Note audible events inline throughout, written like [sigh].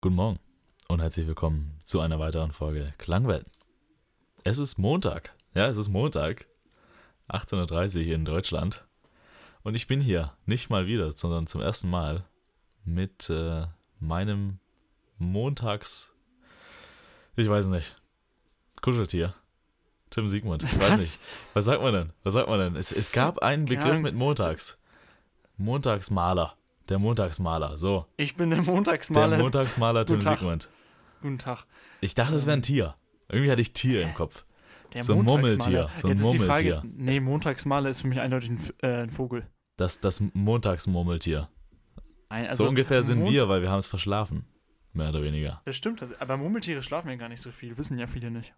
Guten Morgen und herzlich willkommen zu einer weiteren Folge Klangwellen. Es ist Montag. Ja, es ist Montag. 18.30 Uhr in Deutschland. Und ich bin hier nicht mal wieder, sondern zum ersten Mal mit äh, meinem Montags. Ich weiß nicht. Kuscheltier. Tim Siegmund. Ich weiß Was? nicht. Was sagt man denn? Was sagt man denn? Es, es gab einen Begriff mit Montags. Montagsmaler. Der Montagsmaler. So. Ich bin der Der Montagsmaler. Montagsmaler Tim. Siegmund. Guten Tag. Ich dachte, es wäre ein Tier. Irgendwie hatte ich Tier im Kopf. Der So ein Montagsmaler. Murmeltier, so ein Jetzt ist die Frage, Murmeltier. nee, Montagsmaler ist für mich eindeutig ein, äh, ein Vogel. Das, das Montagsmurmeltier. Ein, so ungefähr sind Mond- wir, weil wir haben es verschlafen. Mehr oder weniger. Das stimmt, also, aber Murmeltiere schlafen ja gar nicht so viel, wissen ja viele nicht.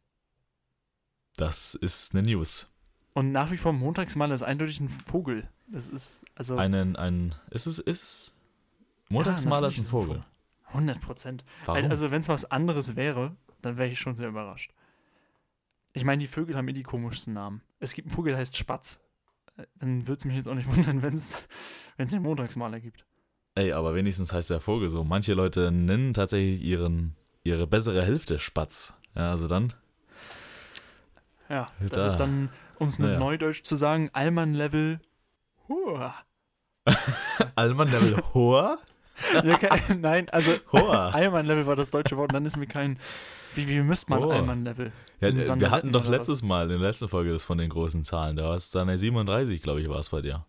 Das ist eine News. Und nach wie vor Montagsmaler ist eindeutig ein Vogel. Das ist, also. Einen, ein, ist es, ist es? Montagsmaler ist natürlich ein ist es ein Vogel. 100 Prozent. Also, wenn es was anderes wäre, dann wäre ich schon sehr überrascht. Ich meine, die Vögel haben eh die komischsten Namen. Es gibt einen Vogel, der heißt Spatz. Äh, Dann würde es mich jetzt auch nicht wundern, [laughs] wenn es den Montagsmaler gibt. Ey, aber wenigstens heißt der Vogel so. Manche Leute nennen tatsächlich ihren, ihre bessere Hälfte Spatz. Ja, also dann. Ja, das Da. ist dann, um es mit Naja. Neudeutsch zu sagen, Allmann-Level. Hua. Allmann Level Hoher? Ja, kein, nein, also. [laughs] Allmann-Level war das deutsche Wort und dann ist mir kein. Wie, wie misst man Oh. Allmann-Level? Ja, äh, wir hatten doch oder was? letztes Mal, in der letzten Folge, das von den großen Zahlen. Da war es dann eine 37, glaube ich, war es bei dir.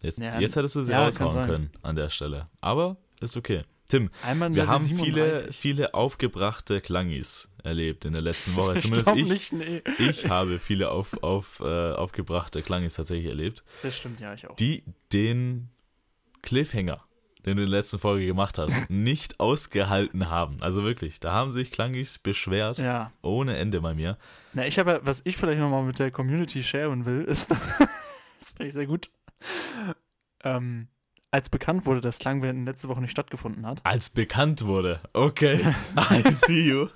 Jetzt, Ja, jetzt hättest du sie ja, raushauen können an der Stelle. Aber ist okay. Tim, Allmann-Level wir haben viele, 37. viele aufgebrachte Klangis erlebt in der letzten Woche. [laughs] Ich Zumindest glaube ich. nicht, nee. Ich habe viele auf, auf, äh, aufgebrachte Klangis tatsächlich erlebt, Das stimmt, ja, ich auch. die den Cliffhanger, den du in der letzten Folge gemacht hast, [laughs] nicht ausgehalten haben. Also wirklich, da haben sich Klangis beschwert, Ja. ohne Ende bei mir. Na, ich habe, was ich vielleicht nochmal mit der Community sharen will, ist, [laughs] das finde ich sehr gut. Ähm, als bekannt wurde, dass Klangwellen letzte Woche nicht stattgefunden hat. Als bekannt wurde. Okay, I see you.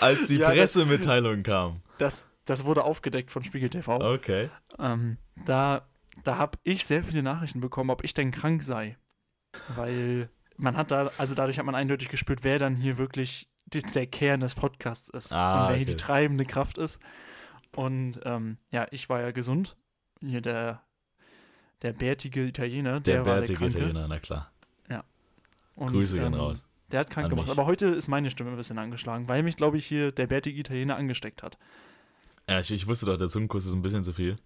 Als die [laughs] Ja, das- Pressemitteilung kam. Das, das wurde aufgedeckt von Spiegel TV. Okay. Ähm, da da habe ich sehr viele Nachrichten bekommen, ob ich denn krank sei. Weil man hat da, also dadurch hat man eindeutig gespürt, wer dann hier wirklich die, der Kern des Podcasts ist. Ah, und wer hier die treibende Kraft ist. Und ähm, ja, ich war ja gesund. Hier der, der bärtige Italiener, der, Der war bärtige der Kranke. Italiener, na klar. Und, Grüße gehen ähm, raus. Der hat krank an gemacht. mich. Aber heute ist meine Stimme ein bisschen angeschlagen, weil mich, glaube ich, hier der bärtige Italiener angesteckt hat. Ja, ich, ich wusste doch, der Zungenkuss ist ein bisschen zu viel.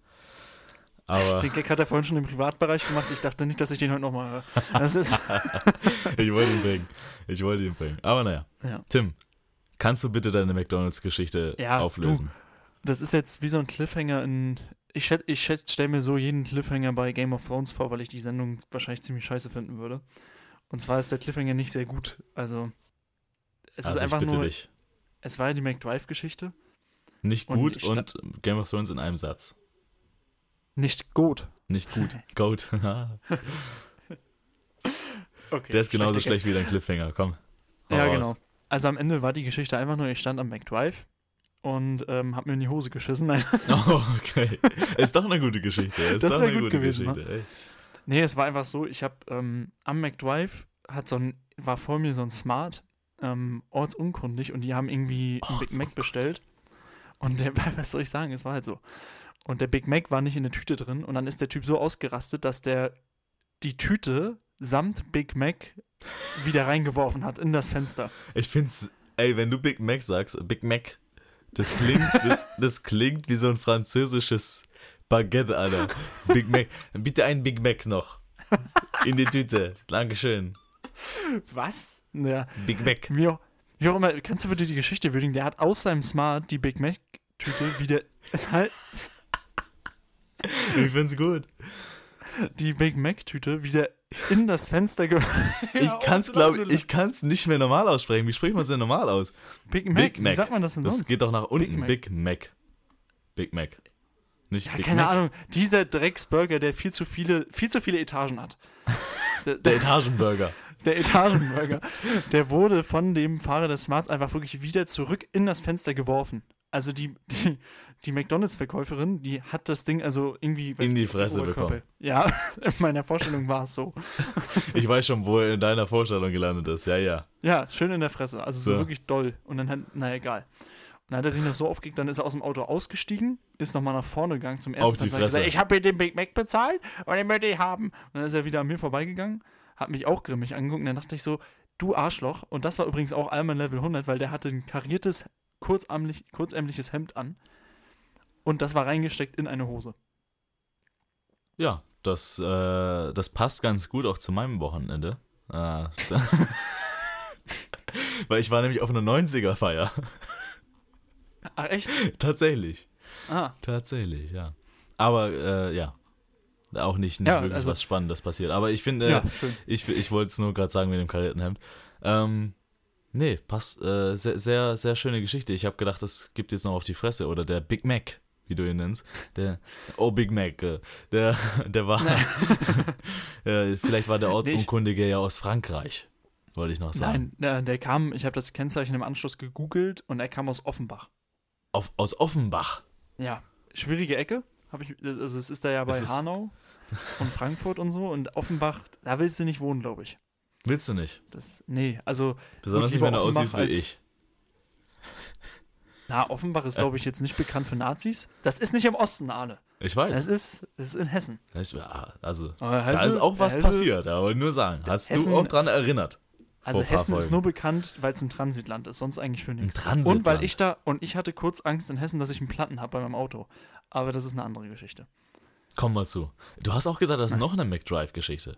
Aber Den Gag hat er vorhin schon im Privatbereich gemacht. Ich dachte nicht, dass ich den heute nochmal höre. [laughs] Ich wollte ihn bringen. Ich wollte ihn bringen. Aber naja. Ja. Tim, kannst du bitte deine McDonalds-Geschichte Ja, auflösen? Das ist jetzt wie so ein Cliffhanger in. Ich, ich stelle mir so jeden Cliffhanger bei Game of Thrones vor, weil ich die Sendung wahrscheinlich ziemlich scheiße finden würde. Und zwar ist der Cliffhanger nicht sehr gut. Also, es also ist einfach nur. dich. Es war ja die McDrive-Geschichte. Nicht gut und, Game of Thrones in einem Satz. Nicht gut. Nicht gut. [laughs] Goat. [laughs] Okay. Der ist genauso schlecht wie dein Cliffhanger. Komm. Ja, raus. genau. Also am Ende war die Geschichte einfach nur, ich stand am McDrive und ähm, hab mir in die Hose geschissen. Nein, [laughs] Oh, okay. Ist doch eine gute Geschichte. Ist Das doch wär eine gut gute gewesen, ne? Geschichte. Nee, es war einfach so, ich habe ähm, am McDrive hat so ein, war vor mir so ein Smart, ähm, ortsunkundig und die haben irgendwie ein Big Mac bestellt. Und der, [laughs] was soll ich sagen, es war halt so. Und der Big Mac war nicht in der Tüte drin und dann ist der Typ so ausgerastet, dass der die Tüte samt Big Mac wieder reingeworfen hat in das Fenster. Ich find's, ey, wenn du Big Mac sagst, Big Mac, das klingt, das, [laughs] das klingt wie so ein französisches Baguette, Alter. Big Mac. Bitte ein Big Mac noch. In die Tüte. Dankeschön. Was? Ja, Big Mac. Wie auch, wie auch immer, kannst du bitte die Geschichte würdigen? Der hat aus seinem Smart die Big Mac-Tüte wieder. Es halt Ich find's gut. die Big Mac-Tüte wieder in das Fenster ge Ich kann's, glaube ich, ich kann's nicht mehr normal aussprechen. Wie spricht man es denn normal aus? Big Mac, Big wie Mac. sagt man das denn Das sonst? geht doch nach unten. Mac. Big Mac. Big Mac. Nicht Ja, Big keine Mac. Ahnung. Dieser Drecksburger, der viel zu viele, viel zu viele Etagen hat. [laughs] Der, Der Etagenburger. der Etagenburger, der wurde von dem Fahrer des Smarts einfach wirklich wieder zurück in das Fenster geworfen. Also die, die, die McDonalds-Verkäuferin, die hat das Ding also irgendwie In die Fresse bekommen. Ja, [laughs] in meiner Vorstellung war es so. Ich weiß schon, wo er in deiner Vorstellung gelandet ist. Ja, ja. Ja, schön in der Fresse. Also so So. wirklich doll. Und dann hat, na egal. Dann hat er sich noch so aufgeregt, dann ist er aus dem Auto ausgestiegen, ist nochmal nach vorne gegangen zum ersten Auf die Mal, hat gesagt, Fresse. ich habe mir den Big Mac bezahlt und den möchte ich haben. Und dann ist er wieder an mir vorbeigegangen, hat mich auch grimmig angeguckt und dann dachte ich so, du Arschloch. Und das war übrigens auch Alman Level 100, weil der hatte ein kariertes, kurzärmlich, kurzärmliches Hemd an. Und das war reingesteckt in eine Hose. Ja, das, äh, das passt ganz gut auch zu meinem Wochenende. Ah, [laughs] Weil ich war nämlich auf einer 90er-Feier. Ach, echt? Tatsächlich. Ah, Tatsächlich, ja. Aber äh, ja. Auch nicht, nicht Ja, wirklich also- was Spannendes passiert. Aber ich finde, ja, ich, ich wollte es nur gerade sagen mit dem karierten Hemd. Ähm, nee, passt. Äh, sehr, sehr, sehr schöne Geschichte. Ich habe gedacht, das gibt jetzt noch auf die Fresse. Oder der Big Mac, wie du ihn nennst. Der, oh, Big Mac. Äh, der, der war. äh, [laughs] vielleicht war der Ortsunkundige ja aus Frankreich. Wollte ich noch sagen. Nein, der, der kam, ich habe das Kennzeichen im Anschluss gegoogelt und er kam aus Offenbach. Auf, aus Offenbach. Ja, schwierige Ecke. Hab ich, also es ist da ja bei Es Hanau und Frankfurt und so und Offenbach, da willst du nicht wohnen, glaube ich. Willst du nicht? Das, nee, also Besonders nicht, wenn du aussiehst wie ich. Na, Offenbach ist, glaube ich, jetzt nicht bekannt für Nazis. Das ist nicht im Osten, Arne. Ich Das weiß. ist, das ist in Hessen. Ich, also, Aber da ist auch was Hesse- passiert, aber nur sagen. Hast Hessen- du auch dran erinnert? Also ein Hessen ist Folgen. nur bekannt, weil es ein Transitland ist, sonst eigentlich für nichts. Transitland. Und weil ich da, und ich hatte kurz Angst in Hessen, dass ich einen Platten habe bei meinem Auto. Aber das ist eine andere Geschichte. Komm mal zu. Du hast auch gesagt, das ist noch eine McDrive-Geschichte.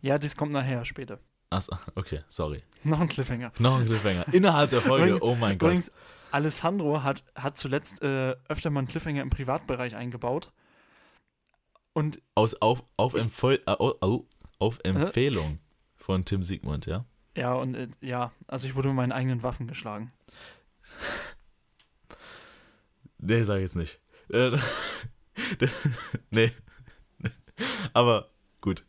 Ja, das kommt nachher später. Achso, okay, sorry. Noch ein Cliffhanger. Noch ein Cliffhanger. Innerhalb der Folge, Übrigens- oh mein Gott. Übrigens, Alessandro hat, hat zuletzt äh, öfter mal einen Cliffhanger im Privatbereich eingebaut. Und Aus, auf, auf, Empfehl, äh, au- au- auf Empfehlung von Tim Siegmund, ja? Ja, und äh, ja, also ich wurde mit meinen eigenen Waffen geschlagen. [laughs] Nee, sag ich jetzt nicht. Äh, [laughs] nee. [laughs] Aber gut.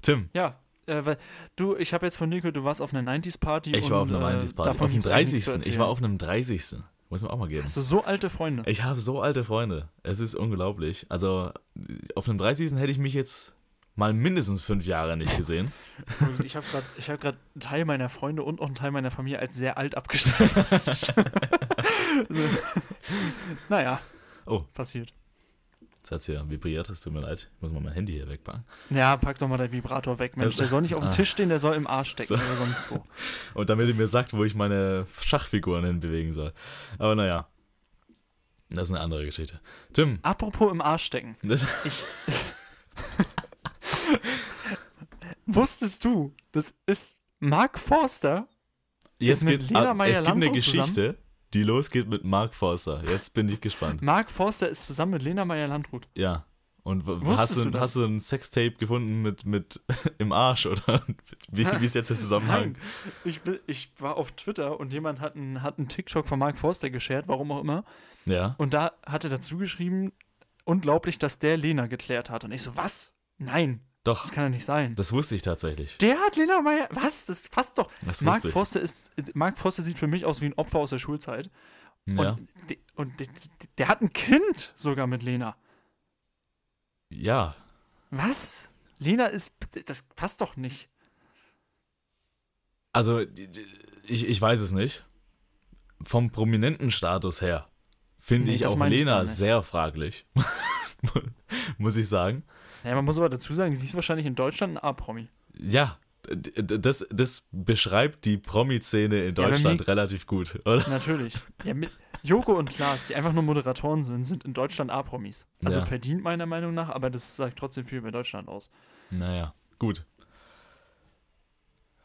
Tim, Ja, äh, weil du, ich habe jetzt von Nico, du warst auf einer 90s-Party. ich war auf einer 90s-Party. Davon Auf dem gibt's eigentlich nichts 30. zu Ich war auf einem 30. Muss man auch mal geben. Hast du so alte Freunde? Ich habe so alte Freunde. Es ist unglaublich. Also, auf einem 30. hätte ich mich jetzt mal mindestens fünf Jahre nicht gesehen. Ich habe gerade hab grad einen Teil meiner Freunde und auch einen Teil meiner Familie als sehr alt abgestempelt. also, [laughs] naja, Oh, passiert. jetzt hat es ja vibriert. Es tut mir leid. Ich muss mal mein Handy hier wegpacken. Ja, pack doch mal den Vibrator weg, Mensch. Das- Der soll nicht auf dem Ah. Tisch stehen, der soll im Arsch stecken So. oder sonst wo. [laughs] Und damit ihr mir sagt, wo ich meine Schachfiguren hinbewegen soll. Aber naja. Das ist eine andere Geschichte. Tim, Apropos im Arsch stecken. das, Ich. [laughs] [laughs] Wusstest du, das ist Mark Forster? jetzt mit geht, Lena ah, es gibt eine Geschichte, die losgeht mit Mark Forster. Jetzt bin ich gespannt. Mark Forster ist zusammen mit Lena Meyer-Landrut. Ja. Und Wusstest hast du, du hast du ein Sextape gefunden mit, mit [laughs] im Arsch oder [laughs] wie, wie ist jetzt der Zusammenhang? Nein, ich, bin, ich war auf Twitter und jemand hat einen, hat einen TikTok von Mark Forster geshared, warum auch immer. Ja. Und da hat er dazu geschrieben, unglaublich, dass der Lena geklärt hat. Und ich so, was? Nein, Doch, das kann ja nicht sein. das wusste ich tatsächlich. Der hat Lena Meyer. Was? Das passt doch. Das Mark ich. Forster, ist, Mark Forster sieht für mich aus wie ein Opfer aus der Schulzeit. Ja. Und, und de, de, der hat ein Kind sogar mit Lena. ja. Was? Lena ist. Das passt doch nicht. Also, ich, ich weiß es nicht. Vom prominenten Status her finde Nee, ich auch ich Lena nicht. sehr fraglich. [laughs] Muss ich sagen. Ja, man muss aber dazu sagen, sie ist wahrscheinlich in Deutschland ein A-Promi. Ja, das, das beschreibt die Promi-Szene in Ja, Deutschland mir- relativ gut, oder? Natürlich. ja, Joko und Klaas, die einfach nur Moderatoren sind, sind in Deutschland A-Promis. Also Ja. verdient meiner Meinung nach, aber das sagt trotzdem viel über Deutschland aus. Naja, gut.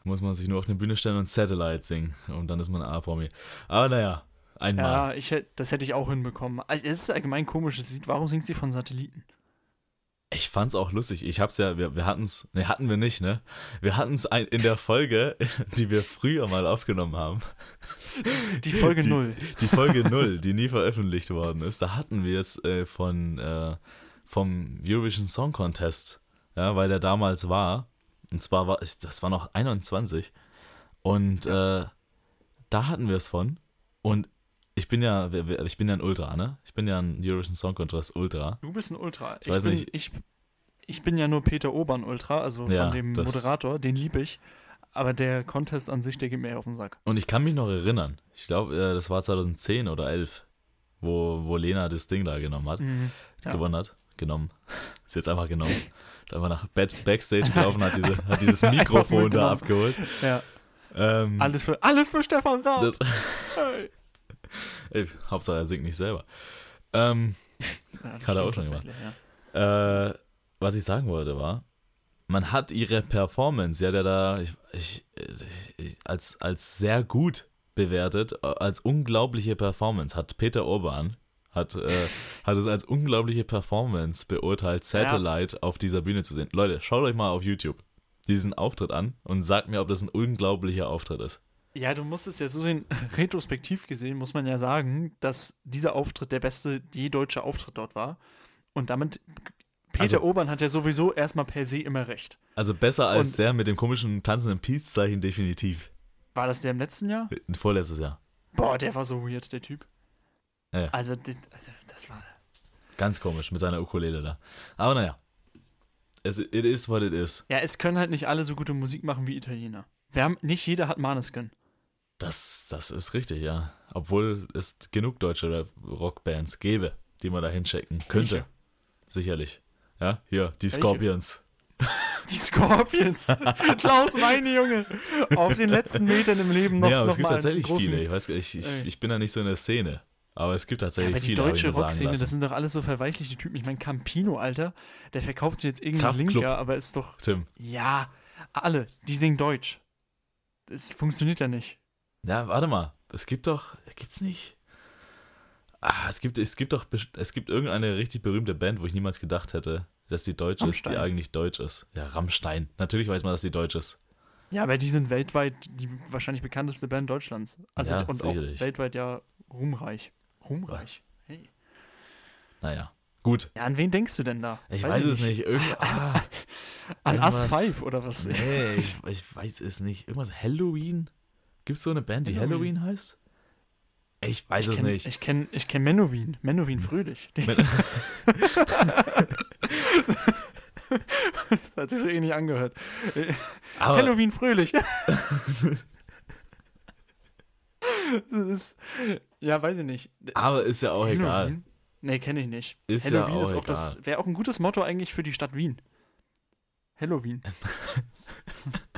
Muss man sich nur auf eine Bühne stellen und Satellite singen und dann ist man A-Promi. Aber naja, einmal. Ja, ich, das hätte ich auch hinbekommen. Also, es ist allgemein komisch. Warum singt sie von Satelliten? Ich fand's auch lustig. Ich hab's ja, wir, wir hatten's, ne, hatten wir nicht, ne? Wir hatten's ein, in der Folge, [laughs] die wir früher mal aufgenommen haben. Die Folge Die- 0. Die Folge [laughs] 0, die nie veröffentlicht worden ist, da hatten wir es äh, von, äh, vom Eurovision Song Contest, ja, weil der damals war. Und zwar war, ich- das war noch 21. Und äh, da hatten wir es von. Und ich bin ja, ich bin ja ein Ultra, ne? Ich bin ja ein Eurovision Song Contest Ultra. Du bist ein Ultra. Ich weiß bin, nicht. Ich, ich bin ja nur Peter Obern Ultra, also Ja, von dem Moderator, den liebe ich. Aber der Contest an sich, der geht mir eher auf den Sack. Und ich kann mich noch erinnern. Ich glaube, äh, das war 2010 oder 11, wo, wo Lena das Ding da genommen hat, Mhm. Ja. gewonnen hat. Genommen. [laughs] Ist jetzt einfach genommen. Ist einfach nach Back Backstage gelaufen, hat, diese, hat dieses [laughs] Mikrofon da abgeholt. Ja. Ähm, Alles für, alles für Stefan Raab. das, Hey. [laughs] ey, Hauptsache er singt nicht selber. Ähm, [laughs] Ja, Hat er auch schon gemacht. Ja. Äh, was ich sagen wollte war, man hat ihre Performance, ja, der da ich, ich, ich, als, als sehr gut bewertet, äh, als unglaubliche Performance, hat Peter Urban, hat, äh, [laughs] hat es als unglaubliche Performance beurteilt, Satellite auf dieser Bühne zu sehen. Leute, schaut euch mal auf YouTube diesen Auftritt an und sagt mir, ob das ein unglaublicher Auftritt ist. Ja, du musst es ja so sehen, [laughs] retrospektiv gesehen muss man ja sagen, dass dieser Auftritt der beste je deutsche Auftritt dort war. Und damit, Peter Also- Obern hat ja sowieso erstmal per se immer recht. Also besser als Und- der mit dem komischen tanzenden Peace-Zeichen definitiv. War das der im letzten Jahr? Vorletztes Jahr. Boah, der war so weird, der Typ. Ja. Also, das, also, das war. Ganz komisch mit seiner Ukulele da. Aber naja. Es, it is what it is. Ja, es können halt nicht alle so gute Musik machen wie Italiener. Wir haben, nicht jeder hat Maneskin. Das, das ist richtig, ja. Obwohl es genug deutsche Rockbands gäbe, die man da hinschicken könnte. Welche? Sicherlich. Ja, hier, die Welche? Scorpions. [laughs] Die Scorpions. Klaus, meine Junge. Auf den letzten Metern im Leben noch, ja, aber noch es gibt tatsächlich großen, viele. Ich weiß ich, ich, ich bin da nicht so in der Szene. Aber es gibt Ja, tatsächlich aber die viele. ich deutsche Rockszene, das sind doch alles so verweichlichte Typen. Ich meine, Campino, Alter, der verkauft sich jetzt irgendwie. Linker, aber ist doch. Tim. Ja, alle, die singen Deutsch. Das funktioniert ja nicht. Ja, warte mal. Es gibt doch. Gibt's nicht? Ah, es gibt, es gibt doch. Es gibt irgendeine richtig berühmte Band, wo ich niemals gedacht hätte, dass die deutsch ist, die Rammstein. eigentlich deutsch ist. Ja, Rammstein. Natürlich weiß man, dass die deutsch ist. Ja, aber die sind weltweit die wahrscheinlich bekannteste Band Deutschlands. Also Ja, und sicherlich. auch weltweit ja ruhmreich. Ruhmreich. Hey. Naja. Gut. Ja, an wen denkst du denn da? Ich weiß, es nicht. Irgend, [laughs] ah, An Us Irgendwas- 5 oder was? nee, [laughs] ich, ich weiß es nicht. Irgendwas Halloween? Gibt es so eine Band, die Halloween. Halloween heißt? Ich weiß ich es kenn, nicht. Ich kenne ich kenn Menowin. Menowin Fröhlich. [laughs] Men- das hat sich so ähnlich angehört. Aber, Halloween Fröhlich. ist, ja, weiß ich nicht. aber ist ja auch egal. Nee, kenne ich nicht. Ist ja Halloween auch ist auch das, egal. wäre auch ein gutes Motto eigentlich für die Stadt Wien. Halloween. [laughs]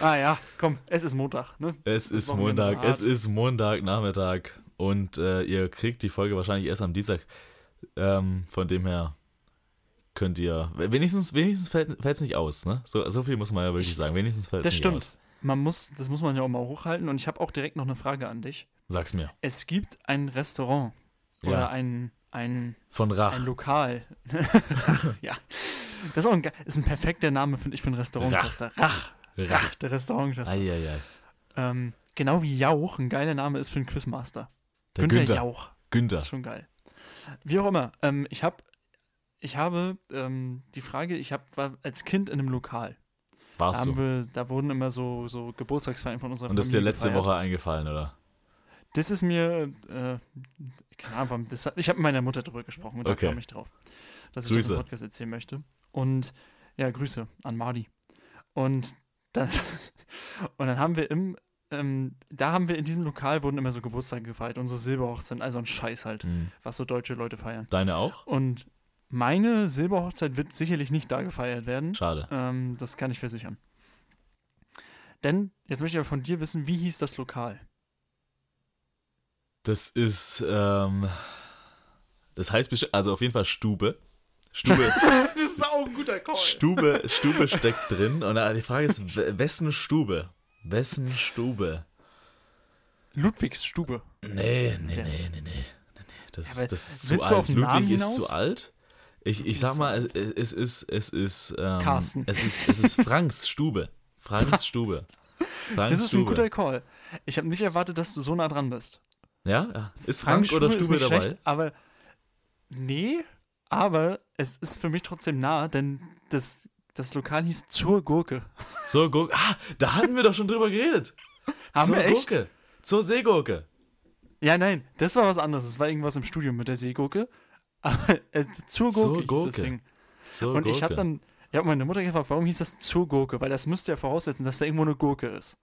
ah ja, komm, es ist Montag, ne? Es ist Wochenende Montag, es ist Montagnachmittag und äh, ihr kriegt die Folge wahrscheinlich erst am Dienstag. Ähm, von dem her könnt ihr, wenigstens, wenigstens fällt es nicht aus, ne? So, so viel muss man ja wirklich sagen. Wenigstens fällt es Das nicht stimmt. aus. Man muss, das muss man ja auch mal hochhalten und ich habe auch direkt noch eine Frage an dich. Sag's mir. Es gibt ein Restaurant oder Ja. ein, ein, Von Rach. ein Lokal. [laughs] ja. Das ist auch ein, ist ein perfekter Name, finde ich, für ein Restauranttaster. Rach. Rach. Der Restauranttaster. Eieiei. Ähm, genau wie Jauch ein geiler Name ist für einen Quizmaster. Der Günther, Günther. Jauch. Das Günther. ist schon geil. Wie auch immer. Ähm, ich habe ich habe ähm, die Frage, ich hab, war als Kind in einem Lokal. Da, Warst haben du. wir, da wurden immer so, so Geburtstagsfeiern von unserer Und das ist dir Familie letzte gefeiert. Woche eingefallen, oder? Das ist mir, äh, keine Ahnung, das, ich habe mit meiner Mutter drüber gesprochen und Okay. da kam ich drauf, dass ich das Grüße. im Podcast erzählen möchte. Und ja, Grüße an Mardi. Und dann, [laughs] und dann haben wir im, ähm, da haben wir in diesem Lokal wurden immer so Geburtstage gefeiert, unsere Silberhochzeit, also ein Scheiß halt, Hm. was so deutsche Leute feiern. Deine auch? Und meine Silberhochzeit wird sicherlich nicht da gefeiert werden. Schade. Ähm, das kann ich versichern. Denn, jetzt möchte ich aber von dir wissen, wie hieß das Lokal? Das ist, ähm, das heißt bestimmt, also auf jeden Fall Stube. Stube, [laughs] das ist auch ein guter Call. Stube, Stube steckt drin. Und äh, die Frage ist, wessen Stube? Wessen Stube? Ludwigs Stube. Nee, nee, Ja. nee, nee, nee. nee, nee. Das, Aber das ist zu alt. den Namen Ludwig ist hinaus? zu alt. Ich, ich sag mal, es, es ist, es ist, ähm, Carsten. Es ist, es ist Franks Stube. Franks Stube. Franks Das ist ein Stube. guter Call. Ich habe nicht erwartet, dass du so nah dran bist. Ja? ja. Ist Frank Franks oder ist Stube nicht dabei? schlecht, aber nee, aber es ist für mich trotzdem nah, denn das, das Lokal hieß Zur Gurke. Zur Gurke. Ah, da hatten wir doch schon drüber geredet. [laughs] Haben Zur wir echt? Gurke. Zur Seegurke. Ja, nein, das war was anderes. Das war irgendwas im Studium mit der Seegurke. [laughs] Aber äh, zur Zur Gurke hieß das. Ding. Zur Und ich habe dann, ich habe meine Mutter gefragt, warum hieß das zur Gurke? Weil das müsste ja voraussetzen, dass da irgendwo eine Gurke ist.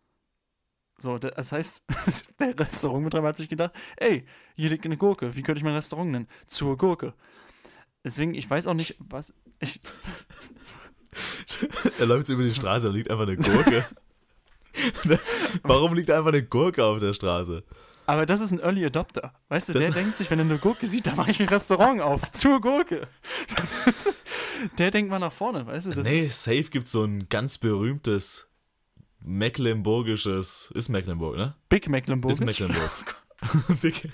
So, da- das heißt, [laughs] der Restaurantbetreiber hat sich gedacht, ey, hier liegt eine Gurke, wie könnte ich mein Restaurant nennen? Zur Gurke. Deswegen, ich weiß auch nicht, was. Ich, [laughs] er läuft so über die Straße, da liegt einfach eine Gurke. [laughs] Warum liegt einfach eine Gurke auf der Straße? aber das ist ein Early Adopter. Weißt du, Das- der denkt sich, wenn er eine Gurke sieht, dann mache ich ein Restaurant auf. Zur Gurke. Ist, der denkt mal nach vorne, weißt du? Das nee, safe gibt so ein ganz berühmtes mecklenburgisches. Ist Mecklenburg, ne? Big Mecklenburg. Ist Mecklenburg. [laughs] Big-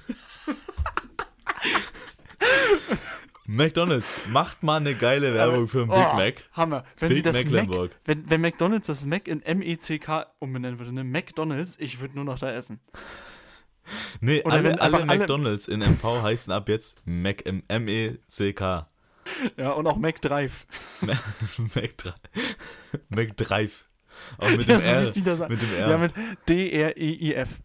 McDonalds, macht mal eine geile Werbung für einen Big Oh, Mac. Hammer. Wenn Big sie das Mac, Mecklenburg. wenn, wenn McDonalds das Mac in M-E-C-K umbenennen würde, ne? McDonalds, ich würde nur noch da essen. Nee, Oder alle, wenn alle einfach alle- McDonalds in MV heißen ab jetzt Mac, M-E-C-K. Ja, und auch McDrive. [laughs] McDrive. McDrive. Auch mit [laughs] dem Ja, so R. die da sagen. Mit dem R. Ja, mit D-R-E-I-F.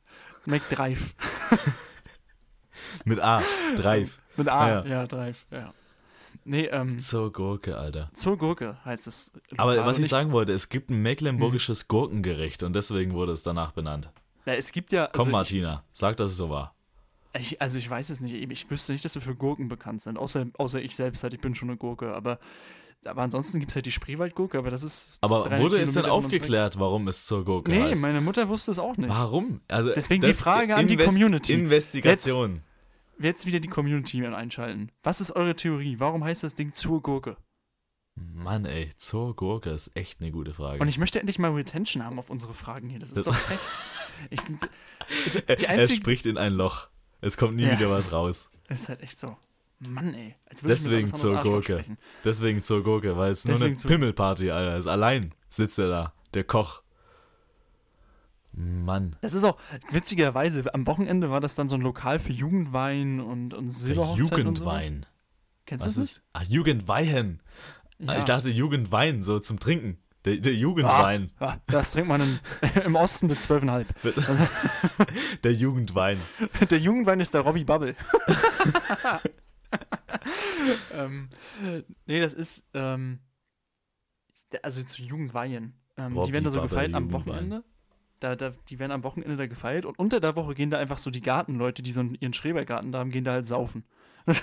McDrive. [laughs] Mit A. Drive. [laughs] Mit A, Ja, ja, ja. Drive, ja. Nee, ähm, Zur Gurke, Alter. zur Gurke heißt es. Aber was ich sagen wollte, es gibt ein Hm. mecklenburgisches Gurkengericht und deswegen wurde es danach benannt. Ja, es gibt ja. Komm, Also Martina, sag, dass es so war. ich, ich, also ich weiß es nicht. Ich wüsste nicht, dass wir für Gurken bekannt sind. Außer, außer ich selbst halt, ich bin schon eine Gurke. Aber, aber ansonsten gibt es halt die Spreewaldgurke, aber das ist. Aber 300 wurde es denn Kilometer uns weg. aufgeklärt, warum es zur Gurke Nee, heißt? meine Mutter wusste es auch nicht. Warum? Also Deswegen die Frage an die Community. Investigation. Jetzt wieder die Community einschalten. Was ist eure Theorie? Warum heißt das Ding zur Gurke? Mann, ey, zur Gurke ist echt eine gute Frage. Und ich möchte endlich mal Retention haben auf unsere Fragen hier. Das ist Das- doch frech. [laughs] Ich, ist, die er einzige spricht in ein Loch. Es kommt nie Ja. wieder was raus. ist halt echt so. Mann, ey. Als Deswegen zur Gurke. Deswegen zur Gurke, weil es nur Deswegen eine zur- Pimmelparty, Alter. Ist allein sitzt er da, der Koch. Mann. Das ist auch, witzigerweise, am Wochenende war das dann so ein Lokal für Jugendwein und, und Silberhochzeit und. Jugendwein. Kennst du Was das nicht? ist? Ah, Jugendwein. Ah, Ja. Ich dachte Jugendwein, so zum Trinken. Der, der Jugendwein. Ah, das trinkt man in, [laughs] im Osten mit 12,5. [laughs] [laughs] der Jugendwein. Der Jugendwein ist der Robbie Bubble. [laughs] ähm, nee, das ist, ähm, also zu Jugendweihen. Ähm, die Robbie werden da so gefeiert am. Wochenende. Da, da, die werden am Wochenende da gefeiert und unter der Woche gehen da einfach so die Gartenleute, die so ihren Schrebergarten da haben, gehen da halt saufen. [laughs] also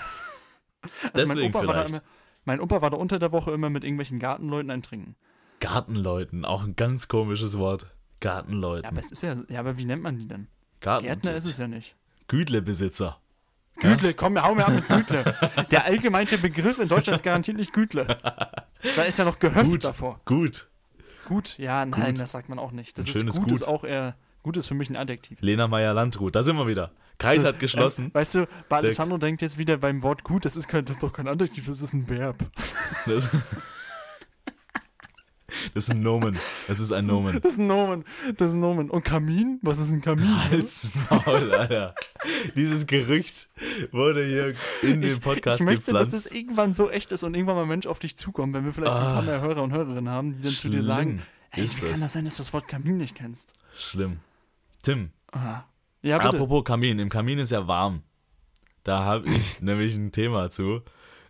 mein Deswegen Opa, war da vielleicht. immer, mein Opa war da unter der Woche immer mit irgendwelchen Gartenleuten eintrinken. Gartenleuten, auch ein ganz komisches Wort. Gartenleuten. Ja, aber es ist ja, ja, aber wie nennt man die denn? Garten Gärtner ist es ja nicht. Gütlebesitzer. Gütle, komm, hau mir ab mit Gütle. Der allgemeine Begriff in Deutschland ist garantiert nicht Gütle. Da ist ja noch Gehöft Gut. davor. Gut. Gut, ja, nein, Gut. das sagt man auch nicht. Das Ein ist schönes gut, ist auch eher, gut ist für mich ein Adjektiv. Lena Meyer-Landrut, da sind wir wieder. Kreis hat geschlossen. Ähm, weißt du, bei Alessandro denkt jetzt wieder beim Wort gut, das ist, kein, das ist doch kein Adjektiv, das ist ein Verb. Das, [laughs] das ist ein Nomen. Das ist ein Nomen. Das ist ein Nomen, das ist ein Nomen. Und Kamin? Was ist ein Kamin? Halt's Maul, Alter. Dieses Gerücht wurde hier in den Podcast ich möchte, dass gepflanzt. es irgendwann so echt ist und irgendwann mal ein Mensch auf dich zukommt, wenn wir vielleicht ein Ah. paar mehr Hörer und Hörerinnen haben, die dann zu dir sagen, ey, wie kann das. das sein, dass du das Wort Kamin nicht kennst? Schlimm. Tim, Aha. Ja, bitte. apropos Kamin. Im Kamin ist ja warm. Da habe ich [laughs] nämlich ein Thema zu.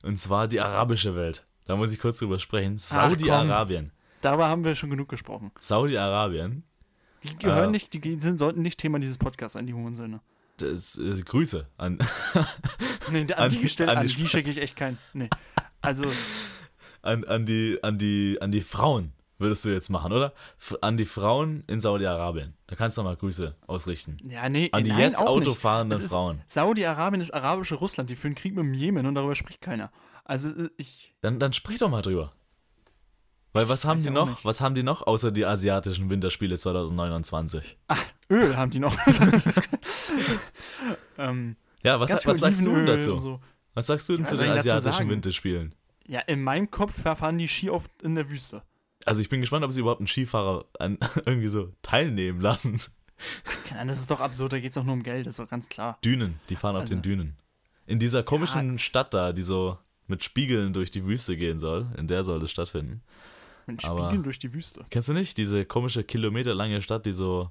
Und zwar die arabische Welt. Da muss ich kurz drüber sprechen. Saudi-Arabien. Darüber haben wir schon genug gesprochen. Saudi-Arabien. Die gehören Äh. nicht, die sind, sollten nicht Thema dieses Podcasts sein, die Hurensöhne. Das ist Grüße an, [laughs] Nee, an, An- die gestellt, an an die die, schicke ich echt keinen. Nee. Also, an, an, die, an, die, an die Frauen, würdest du jetzt machen, oder? An die Frauen in Saudi-Arabien. Da kannst du mal Grüße ausrichten. ja, nee. An die nein, jetzt auch Auto nicht. fahrenden Es ist- Frauen. Saudi-Arabien ist arabische Russland, die führen Krieg mit dem Jemen und darüber spricht keiner. Also, äh, ich. Dann, dann sprich doch mal drüber. Weil was haben die ja noch? nicht. Was haben die noch außer die asiatischen Winterspiele 2029? Öl haben die noch. [laughs] [laughs] ähm, Ja, was, was sagst du denn dazu? So. Was sagst du denn Ja, zu den asiatischen? Winterspielen? Ja, in meinem Kopf fahren die Ski oft in der Wüste. Also ich bin gespannt, ob sie überhaupt einen Skifahrer an, [laughs] irgendwie so teilnehmen lassen. Keine Ahnung, das ist doch absurd, da geht es doch nur um Geld, das ist doch ganz klar. Dünen, die fahren auf Also- den Dünen. In dieser komischen das- Stadt da, die so mit Spiegeln durch die Wüste gehen soll, in der soll das stattfinden. Mit Spiegeln durch die Wüste. Kennst du nicht? Diese komische kilometerlange Stadt, die so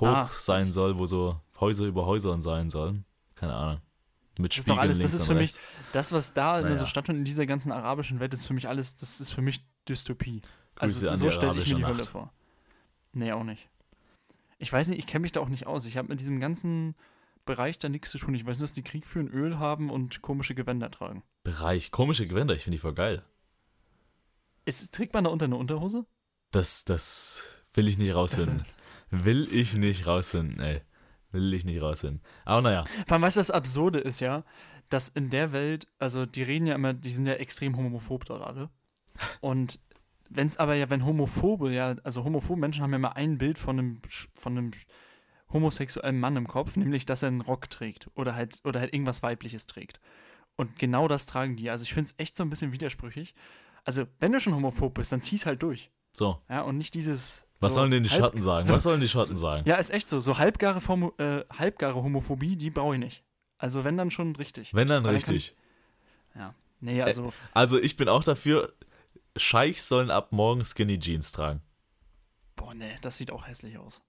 hoch Ah, sein soll, wo so, Häuser über Häusern sein sollen. Keine Ahnung. Mit Das ist doch Spiegeln alles, das ist für mich, rechts. das, was da immer so Naja. stattfindet in dieser ganzen arabischen Welt, ist für mich alles, das ist für mich Dystopie. Also Grüße an so stelle ich mir die arabische Hölle Nacht. vor. Nee, auch nicht. Ich weiß nicht, ich kenne mich da auch nicht aus. Ich habe mit diesem ganzen Bereich da nichts zu tun. Ich weiß nur, dass die Krieg führen, Öl haben und komische Gewänder tragen. Bereich. Komische Gewänder, ich finde die voll geil. Ist, trägt man da unter eine Unterhose? Das, das will ich nicht rausfinden. Will ich nicht rausfinden, ey. Will ich nicht rausfinden. Aber naja, Vor allem, weißt du, das Absurde ist ja, dass in der Welt, also die reden ja immer, die sind ja extrem homophob dort alle. Und wenn es aber ja, wenn Homophobe, ja, also homophobe Menschen haben ja immer ein Bild von einem, von einem homosexuellen Mann im Kopf, nämlich, dass er einen Rock trägt oder halt, oder halt irgendwas Weibliches trägt. Und genau das tragen die. Also ich finde es echt so ein bisschen widersprüchig. Also, wenn du schon homophob bist, dann zieh's halt durch. so. Ja, und nicht dieses. Was so sollen denn die halb- Schotten sagen? so- Was sollen die Schotten sagen? Ja, ist echt so. So halbgare, Homo, äh, halbgare Homophobie, die brauche ich nicht. Also, wenn dann schon richtig. Wenn dann dann kann richtig. Ja. Nee, also. Also ich bin auch dafür, Scheichs sollen ab morgen Skinny Jeans tragen. Boah, nee, das sieht auch hässlich aus.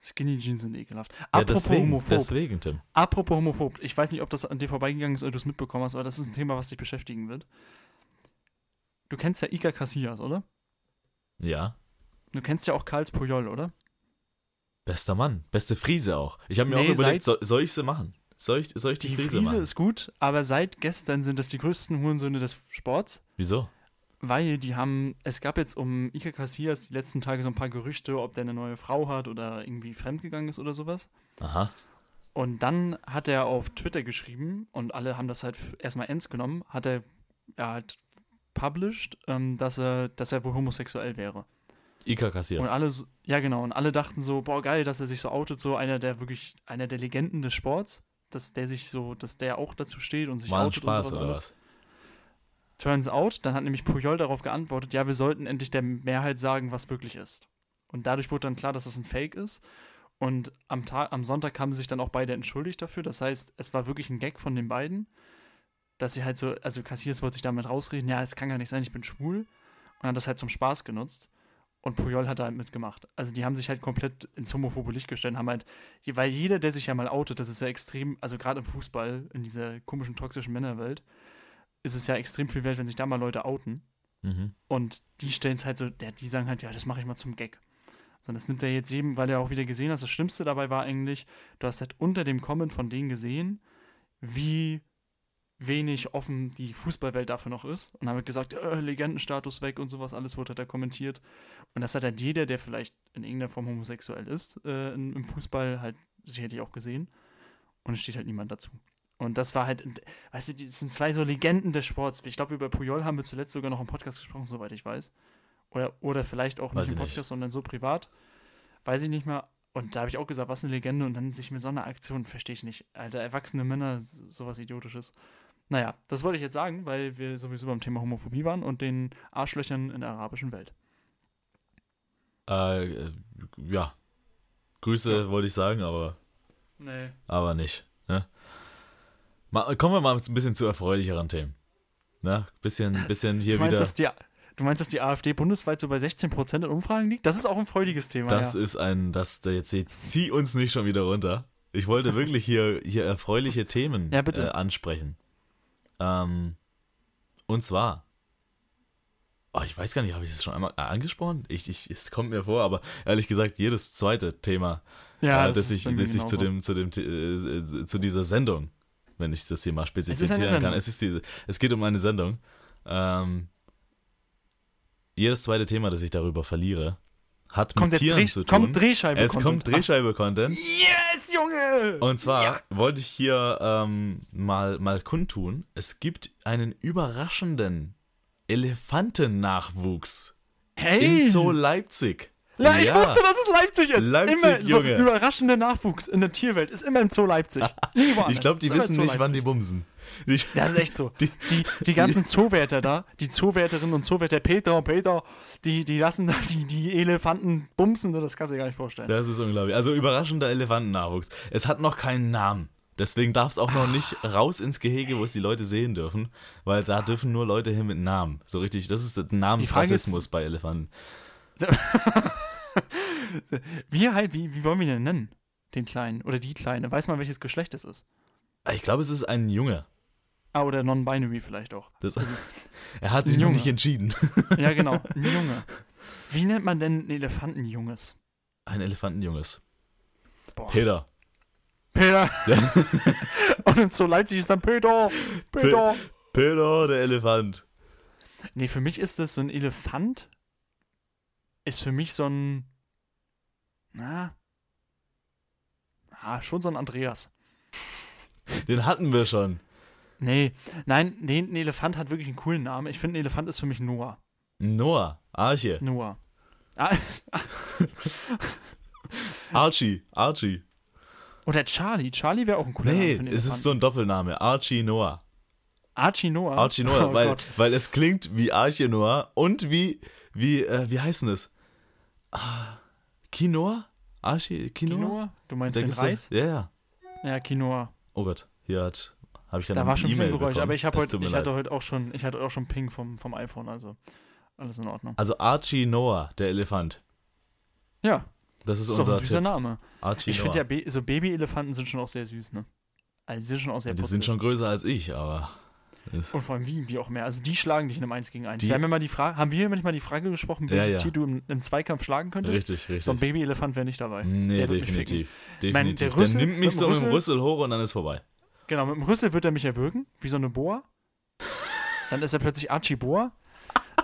Skinny Jeans sind ekelhaft. Ja, Apropos deswegen, homophob. deswegen, Tim. Apropos homophob. Ich weiß nicht, ob das an dir vorbeigegangen ist oder du es mitbekommen hast, aber das ist ein Thema, was dich beschäftigen wird. Du kennst ja Iker Casillas, oder? Ja. Du kennst ja auch Karls Puyol, oder? Bester Mann. Beste Friese auch. Ich habe mir Nee, auch überlegt, soll, soll ich sie machen? Soll ich, soll ich die, Die Friese, Friese machen? ist gut, aber seit gestern sind das die größten Hurensöhne des Sports. Wieso? Weil die haben, es gab jetzt um Iker Casillas die letzten Tage so ein paar Gerüchte, ob der eine neue Frau hat oder irgendwie fremdgegangen ist oder sowas. Aha. Und dann hat er auf Twitter geschrieben und alle haben das halt erstmal ernst genommen, hat er ja, halt published, ähm, dass er, dass er wohl homosexuell wäre. Ika Und Casillas. alle, ja genau, und alle dachten so, boah geil, dass er sich so outet, so einer der wirklich, einer der Legenden des Sports, dass der sich so, dass der auch dazu steht und sich ein outet Spaß und sowas oder was? Turns out, dann hat nämlich Puyol darauf geantwortet, ja, wir sollten endlich der Mehrheit sagen, was wirklich ist. Und dadurch wurde dann klar, dass das ein Fake ist. Und am, Tag, am Sonntag haben sich dann auch beide entschuldigt dafür. Das heißt, es war wirklich ein Gag von den beiden, dass sie halt so, also Cassias wollte sich damit rausreden, ja, es kann gar nicht sein, ich bin schwul. Und hat das halt zum Spaß genutzt. Und Puyol hat da halt mitgemacht. Also die haben sich halt komplett ins homophobe Licht gestellt, haben halt, weil jeder, der sich ja mal outet, das ist ja extrem, also gerade im Fußball, in dieser komischen, toxischen Männerwelt, ist es ja extrem viel wert, wenn sich da mal Leute outen. Mhm. Und die stellen es halt so, die sagen halt, ja, das mache ich mal zum Gag. Sondern das nimmt er jetzt jedem, weil er auch wieder gesehen hat, das Schlimmste dabei war eigentlich, du hast halt unter dem Comment von denen gesehen, wie wenig offen die Fußballwelt dafür noch ist. Und haben gesagt, äh, Legendenstatus weg und sowas, alles wurde halt da kommentiert. Und das hat halt jeder, der vielleicht in irgendeiner Form homosexuell ist, äh, im Fußball halt sicherlich auch gesehen. Und es steht halt niemand dazu. Und das war halt, weißt du, das sind zwei so Legenden des Sports. Ich glaube, über Puyol haben wir zuletzt sogar noch im Podcast gesprochen, soweit ich weiß. Oder, oder vielleicht auch Weiß nicht im Podcast, nicht. sondern so privat. Weiß ich nicht mehr. Und da habe ich auch gesagt, was eine Legende. Und dann sich mit so einer Aktion, verstehe ich nicht. Alter, erwachsene Männer, sowas Idiotisches. Naja, das wollte ich jetzt sagen, weil wir sowieso beim Thema Homophobie waren und den Arschlöchern in der arabischen Welt. Äh, äh, ja. Grüße wollte ich sagen, aber, Nee. aber nicht. Ne? Mal, kommen wir mal ein bisschen zu erfreulicheren Themen. Ne? Bisschen, bisschen hier Du meinst, wieder. dass die, du meinst, dass die AfD bundesweit so bei 16% in Umfragen liegt? Das ist auch ein freudiges Thema. Das ja. ist ein, das, da jetzt, jetzt zieh uns nicht schon wieder runter. Ich wollte wirklich hier, hier erfreuliche Themen Ja, bitte. Äh, ansprechen. Ähm, und zwar, oh, ich weiß gar nicht, habe ich das schon einmal äh, angesprochen? Ich, ich, es kommt mir vor, aber ehrlich gesagt, jedes zweite Thema, ja, äh, das das ich, das ich zu, dem, zu, dem, äh, äh, zu dieser Sendung, wenn ich das hier mal spezifizieren kann. Sendung. Es, ist diese, es geht um eine Sendung. Ähm, jedes zweite Thema, das ich darüber verliere, hat Kommt mit Tieren Dreh, zu tun. kommt Drehscheibe. Es kommt Drehscheibe-Content. Yes, Junge! Und zwar Ja. wollte ich hier ähm, mal, mal kundtun, es gibt einen überraschenden Elefantennachwuchs Hey! in Zoo Leipzig. La, ich Ja. wusste, dass es Leipzig ist. Leipzig, immer so Junge. überraschender Nachwuchs in der Tierwelt ist immer im Zoo Leipzig. [laughs] Ich glaube, die wissen nicht, wann die bumsen. Die, [laughs] Das ist echt so. Die- Die, die ganzen [laughs] Zoowärter da, die Zoowärterinnen und Zoowärter, Peter und Peter, die, die lassen da die, die Elefanten bumsen, das kannst du dir gar nicht vorstellen. Das ist unglaublich. Also überraschender Elefantennachwuchs. Es hat noch keinen Namen. Deswegen darf es auch noch nicht raus ins Gehege, wo es die Leute sehen dürfen, weil da dürfen nur Leute hin mit Namen. So richtig, das ist der Namensrassismus bei Elefanten. [laughs] Wie halt, wie, wie wollen wir ihn denn nennen? den Kleinen oder die Kleine? Weiß man, welches Geschlecht es ist? Ich glaube, es ist ein Junge. Ah, oder non-binary vielleicht auch. Das, [laughs] er hat sich ein noch nicht entschieden. [laughs] Ja, genau, ein Junge. Wie nennt man denn einen Elefantenjunges? Ein Elefantenjunges. Boah. Peter. Peter. Und in so Leipzig ist dann Peter. Peter. Peter, der Elefant. Nee, für mich ist das so ein Elefant. Ist für mich so ein. Na. Ah, schon so ein Andreas. Den hatten wir schon. Nee, nein, nee, ein Elefant hat wirklich einen coolen Namen. Ich finde, ein Elefant ist für mich Noah. Noah. Arche. Noah. Ah, [laughs] Archie. Archie. oder Charlie. Charlie wäre auch ein cooler Nee, Name einen es ist so ein Doppelname. Archie Noah. Archie Noah. Archie Noah, oh weil, Gott. weil es klingt wie Archie Noah und wie, wie, äh, wie heißt denn das? Ah, Quinoa? Archie, Quinoa? Quinoa? Du meinst Da den Reis? Ja, ja. Ja, Quinoa. Oh Gott, hier hat, habe ich gerade Da war schon ein E-Mail Geräusch, aber ich habe Das heute, ich leid. hatte heute auch schon, ich hatte auch schon Ping vom, vom iPhone, also alles in Ordnung. Also Archie Noah, der Elefant. Ja, Das ist ist doch unser ein süßer Tipp. Name. Archie Ich finde ja, so Baby-Elefanten sind schon auch sehr süß, ne? Also die sind schon auch sehr die putzig. sind schon größer als ich, aber. Ist, Und vor allem wiegen die auch mehr. Also die schlagen dich in einem 1 gegen 1. Die- Wir haben ja mal die Frage, haben wir nicht mal die Frage gesprochen, Ja, welches ja. Tier du im, im Zweikampf schlagen könntest? richtig, richtig. So ein Baby-Elefant wäre nicht dabei. nee, definitiv. Definitiv. der Rüssel- der nimmt mich mit so mit dem Rüssel- hoch und dann ist vorbei. Genau, mit dem Rüssel wird er mich erwürgen, wie so eine Boa. Dann ist er plötzlich Archie Boa.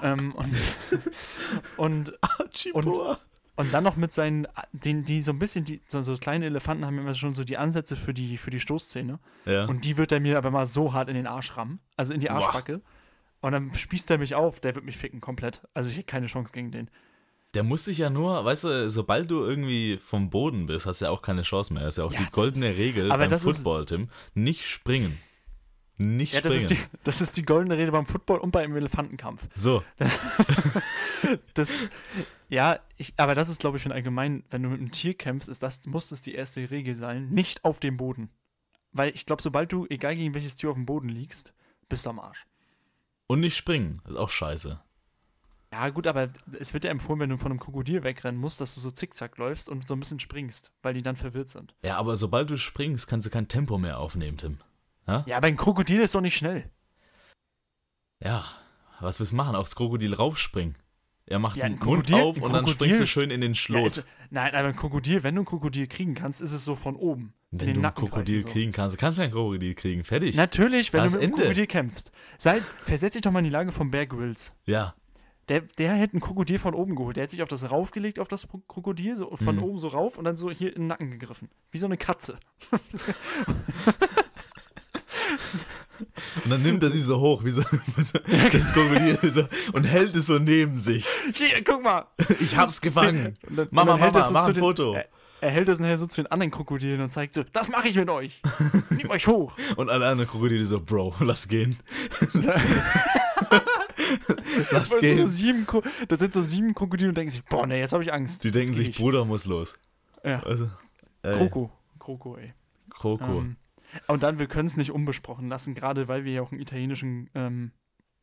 ähm, und, [laughs] und, Archie Und- Noah. Und dann noch mit seinen, den, die so ein bisschen, die, so, so kleine Elefanten haben immer schon so die Ansätze für die, für die Stoßzähne. Ja. Und die wird er mir aber mal so hart in den Arsch rammen. Also in die. Arschbacke. Und dann spießt er mich auf, der wird mich ficken komplett. Also ich hätte keine Chance gegen den. Der muss sich ja nur, weißt du, sobald du irgendwie vom Boden bist, hast du ja auch keine Chance mehr. Das ist ja auch Ja, die das goldene Regel aber beim das ist- Football, Tim. Nicht springen. Nicht Ja, das springen. ist, die, das ist die goldene Rede beim Football und beim Elefantenkampf. so, Das, [laughs] ja, ich, aber das ist, glaube ich, für allgemein, wenn du mit einem Tier kämpfst, ist das, muss das die erste Regel sein, nicht auf dem Boden. Weil ich glaube, sobald du, egal gegen welches Tier auf dem Boden liegst, bist du am Arsch. und nicht springen. Ist auch scheiße. Ja, gut, aber es wird ja empfohlen, wenn du von einem Krokodil wegrennen musst, dass du so zickzack läufst und so ein bisschen springst, weil die dann verwirrt sind. Ja, aber sobald du springst, kannst du kein Tempo mehr aufnehmen, Tim. Ja, aber ein Krokodil ist doch nicht schnell. Ja, was willst du machen? Aufs Krokodil raufspringen. Er macht Ja, den Mund Krokodil- auf und dann Krokodil- springst du schön in den Ja, Schlot. ist, nein, aber ein Krokodil, wenn du ein Krokodil kriegen kannst, ist es so von oben. Wenn du ein Krokodil so. kriegen kannst, kannst du kein Krokodil kriegen. Fertig. Natürlich, wenn Das du mit einem. Krokodil kämpfst. Sei, versetz dich doch mal in die Lage von Bear Grylls. Ja, Der, der hätte ein Krokodil von oben geholt. Der hat sich auf das raufgelegt, auf das Krokodil, so von Mhm. oben so rauf und dann so hier in den Nacken gegriffen. Wie so eine Katze. [laughs] und dann nimmt er sie so hoch, wie so, [laughs] das Krokodil so, und hält es so neben sich. Hier, guck mal. Ich hab's gefangen. Und dann, Mama, und Mama, so mach ein den, Foto. Er, er hält das nachher so zu den anderen Krokodilen und zeigt so, das mache ich mit euch. Nehmt euch hoch. [laughs] Und alle anderen Krokodile so, Bro, lass gehen. [laughs] lass Das sind, so gehen. sieben, das sind so sieben Krokodile und denken sich, boah, nee, jetzt habe ich Angst. Die denken sich, ich. Bruder muss los. Ja. Also, ey, Kroko. Kroko, ey. Kroko. Ähm, und dann, wir können es nicht unbesprochen lassen, gerade weil wir ja auch einen italienischen ähm,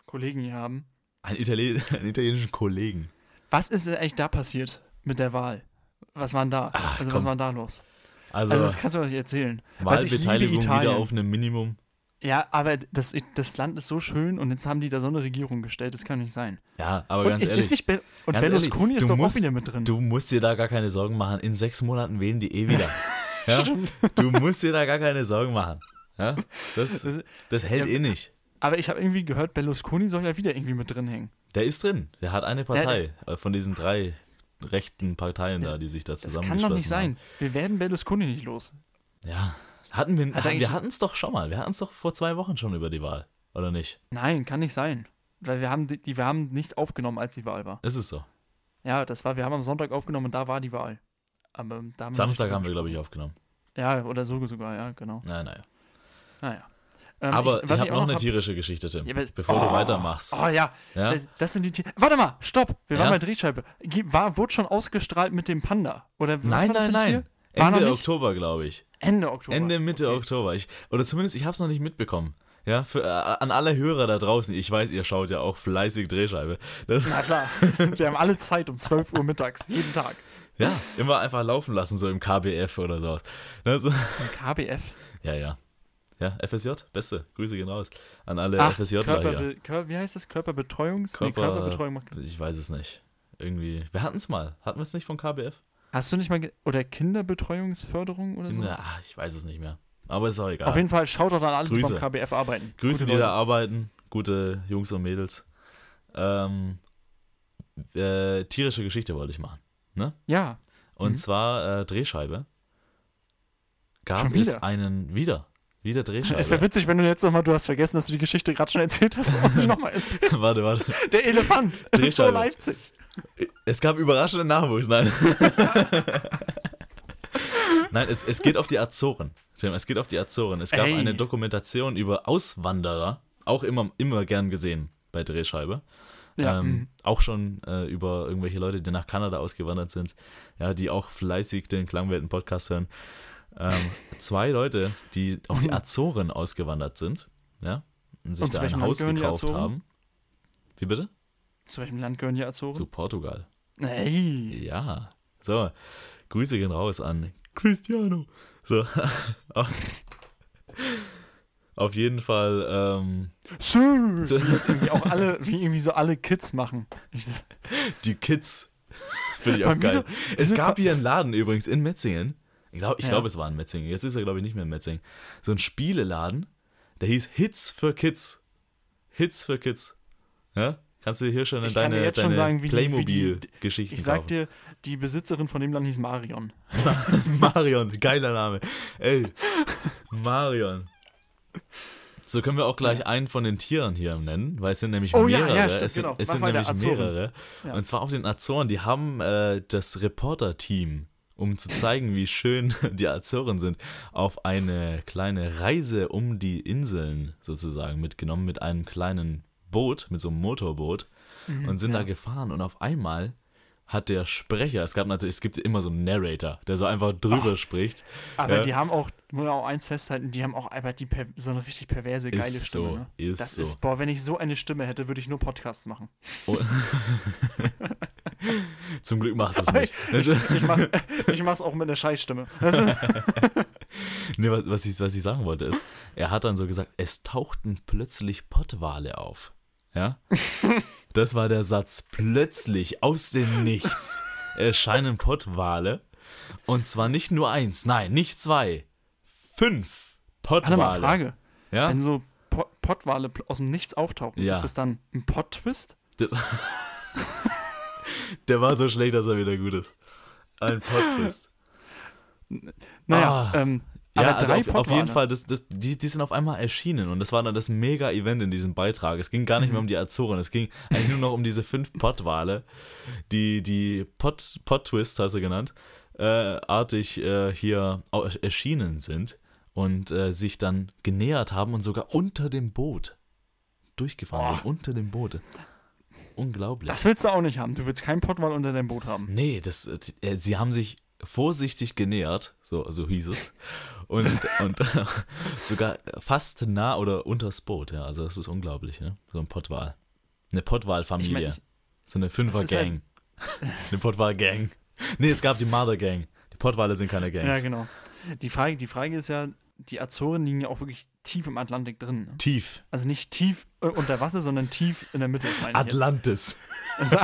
Kollegen hier haben. Ein, Itali [laughs] einen italienischen Kollegen. Was ist denn eigentlich da passiert mit der Wahl? Was war denn da? Ach, also, komm. was war denn da los? Also, Also, das kannst du mir nicht erzählen. Wahlbeteiligung wieder Italien. auf einem Minimum. Ja, aber das, das Land ist so schön und jetzt haben die da so eine Regierung gestellt, das kann nicht sein. Ja, aber Und, ganz ist ehrlich, nicht Be und ehrlich, Berlusconi ist doch musst- auch wieder mit drin. du musst dir da gar keine Sorgen machen. In sechs Monaten wählen die eh wieder. [laughs] ja? Du musst dir da gar keine Sorgen machen. Ja? Das, Das- das hält Ja. eh nicht. Aber ich habe irgendwie gehört, Berlusconi soll ja wieder irgendwie mit drin hängen. Der ist drin. Der hat eine Partei äh, von diesen drei rechten Parteien da, die sich da Das zusammengeschlossen kann doch nicht haben. sein. Wir werden Berlusconi nicht los. Ja, hatten wir, Hat wir hatten es doch schon mal. Wir hatten es doch vor zwei Wochen schon über die Wahl, oder nicht? Nein, kann nicht sein. Weil wir haben die, die wir haben nicht aufgenommen, als die Wahl war. Ist es so? Ja, das war, wir haben am Sonntag aufgenommen und da war die Wahl. Aber haben Samstag nicht haben wir, glaube ich, aufgenommen. Ja, oder so sogar, ja, genau. Naja, naja. Naja. Ähm, Aber ich, was habe auch noch eine hab- tierische Geschichte, Tim. Ja, bevor du Oh, weitermachst. Oh ja, Ja? Das, das sind die Tiere. Warte mal, stopp. Wir Ja? waren bei Drehscheibe. War, wurde schon ausgestrahlt mit dem Panda? Oder was nein, war das nein, nein. Noch Ende? Oktober, glaube ich. Ende Oktober. Ende, Mitte okay. Oktober. Ich, oder zumindest, ich habe es noch nicht mitbekommen. Ja, für, äh, an alle Hörer da draußen, ich weiß, ihr schaut ja auch fleißig Drehscheibe. Das, Na klar. [laughs] Wir haben alle Zeit um 12 Uhr mittags, jeden Tag. Ja, immer einfach laufen lassen, so im KBF oder sowas. Ne, so. Im KBF. Ja, ja. Ja, FSJ, beste. Grüße gehen raus an alle Ach, hier. Körperbe Kör wie heißt das? Körperbetreuungs? nee, Körper- Körperbetreuung. macht- Ich weiß es nicht. Irgendwie. Wir hatten es mal. Hatten wir es nicht von KBF? Hast du nicht mal. Oder Kinderbetreuungsförderung oder so? Ah, ich weiß es nicht mehr. Aber ist auch egal. Auf jeden Fall schaut doch an alle, die Grüße. beim KBF arbeiten. Grüße, Gute die da arbeiten. Gute Jungs und Mädels. Ähm, äh, tierische Geschichte wollte ich machen. Ja, Und Mhm. zwar äh, Drehscheibe. Gab es einen. Wieder. Wieder Drehscheibe. es wäre witzig, wenn du jetzt nochmal, du hast vergessen, dass du die Geschichte gerade schon erzählt hast und sie [laughs] nochmal erzählst. warte, warte. Der Elefant. Drehscheibe. Leipzig. Es gab überraschenden Nachwuchs, nein. [laughs] nein, es, es geht auf die Azoren. Es geht auf die Azoren. Es gab Ey. eine Dokumentation über Auswanderer, auch immer, immer gern gesehen bei Drehscheibe. Ja, ähm, mhm. auch schon äh, über irgendwelche Leute, die nach Kanada ausgewandert sind, ja, die auch fleißig den Klangwelten-Podcast hören. Ähm, [laughs] zwei Leute, die auf die Azoren ausgewandert sind, ja, und sich Und zu da ein welchem Land Haus gekauft haben. Wie bitte? Zu welchem Land gehören die Azoren? Zu Portugal. Hey. Ja. So, Grüße gehen raus an Cristiano. So. [laughs] Auf jeden Fall, ähm, Sir. So. Jetzt irgendwie auch alle, wie irgendwie so alle Kids machen. So- die Kids. [laughs] Finde ich auch geil. wieso- es gab hier einen Laden übrigens in Metzingen. Ich glaube, ich Ja. glaub, es war in Metzingen. Jetzt ist er, glaube ich, nicht mehr in Metzingen. So ein Spieleladen, der hieß Hits für Kids. Hits für Kids. Ja? Kannst du dir hier schon Ich deine, jetzt schon deine sagen, wie Playmobil-Geschichten ich sag kaufen. dir, die Besitzerin von dem Land hieß Marion. [laughs] Marion, geiler Name. Ey, [laughs] Marion. So können wir auch gleich einen von den Tieren hier nennen, weil es sind nämlich Oh ja, mehrere. ja, stimmt, es sind, genau. es sind nämlich Azoren. mehrere. Ja. Und zwar auf den Azoren. Die haben äh, das Reporter-Team, um zu zeigen, wie schön [laughs] die Azoren sind, auf eine kleine Reise um die Inseln sozusagen mitgenommen mit einem kleinen Boot, mit so einem Motorboot und sind ja. da gefahren und auf einmal hat der Sprecher, es gab natürlich, es gibt immer so einen Narrator, der so einfach drüber spricht. Aber Ja. die haben auch, muss auch eins festhalten, die haben auch einfach die so eine richtig perverse, geile Ist Stimme. so, ne? ist das so. ist, boah, wenn ich so eine Stimme hätte, würde ich nur Podcasts machen. Oh. [laughs] Zum Glück machst du es nicht. ich, ich, mach, [laughs] ich mach's auch mit einer Scheißstimme. [laughs] Nee, was, was, ich, was ich sagen wollte ist, er hat dann so gesagt, es tauchten plötzlich Pottwale auf. Ja? Das war der Satz. Plötzlich, aus dem Nichts, erscheinen Pottwale. Und zwar nicht nur eins, nein, nicht zwei. Fünf warte Pottwale. mal, Frage. Ja? Wenn so Po- Pottwale aus dem Nichts auftauchen, Ja. ist das dann ein Pott-Twist? [laughs] Der war so schlecht, dass er wieder gut ist. Ein Plot-Twist. Naja, Ah. ähm, Ja, aber also drei auf, auf jeden. Fall, das, das, die, die sind auf einmal erschienen und das war dann das Mega-Event in diesem Beitrag. Es ging gar nicht mehr um die Azoren, es ging eigentlich nur noch um diese fünf [laughs] Pottwale, die, die Pot, Pot-Twist, hast du genannt, äh, artig äh, hier erschienen sind und äh, sich dann genähert haben und sogar unter dem Boot durchgefahren Boah. sind, unter dem Boot. Unglaublich. Das willst du auch nicht haben. Du willst keinen Pottwal unter deinem Boot haben. Nee, das, äh, sie haben sich vorsichtig genähert, so, so hieß es. Und, [laughs] und [laughs] sogar fast nah oder unters Boot, ja. Also das ist unglaublich, ne? So ein Pottwal. Eine Pottwal-Familie. Ich mein, so eine Fünfer-Gang. halt [laughs] eine Pottwal-Gang. Nee, es gab die Mother-Gang. Die Pottwale sind keine Gangs. Ja, genau. Die Frage, die Frage ist ja, die Azoren liegen ja auch wirklich tief im Atlantik drin. Ne? Tief. Also nicht tief äh, unter Wasser, sondern tief in der Mitte. Atlantis. Also-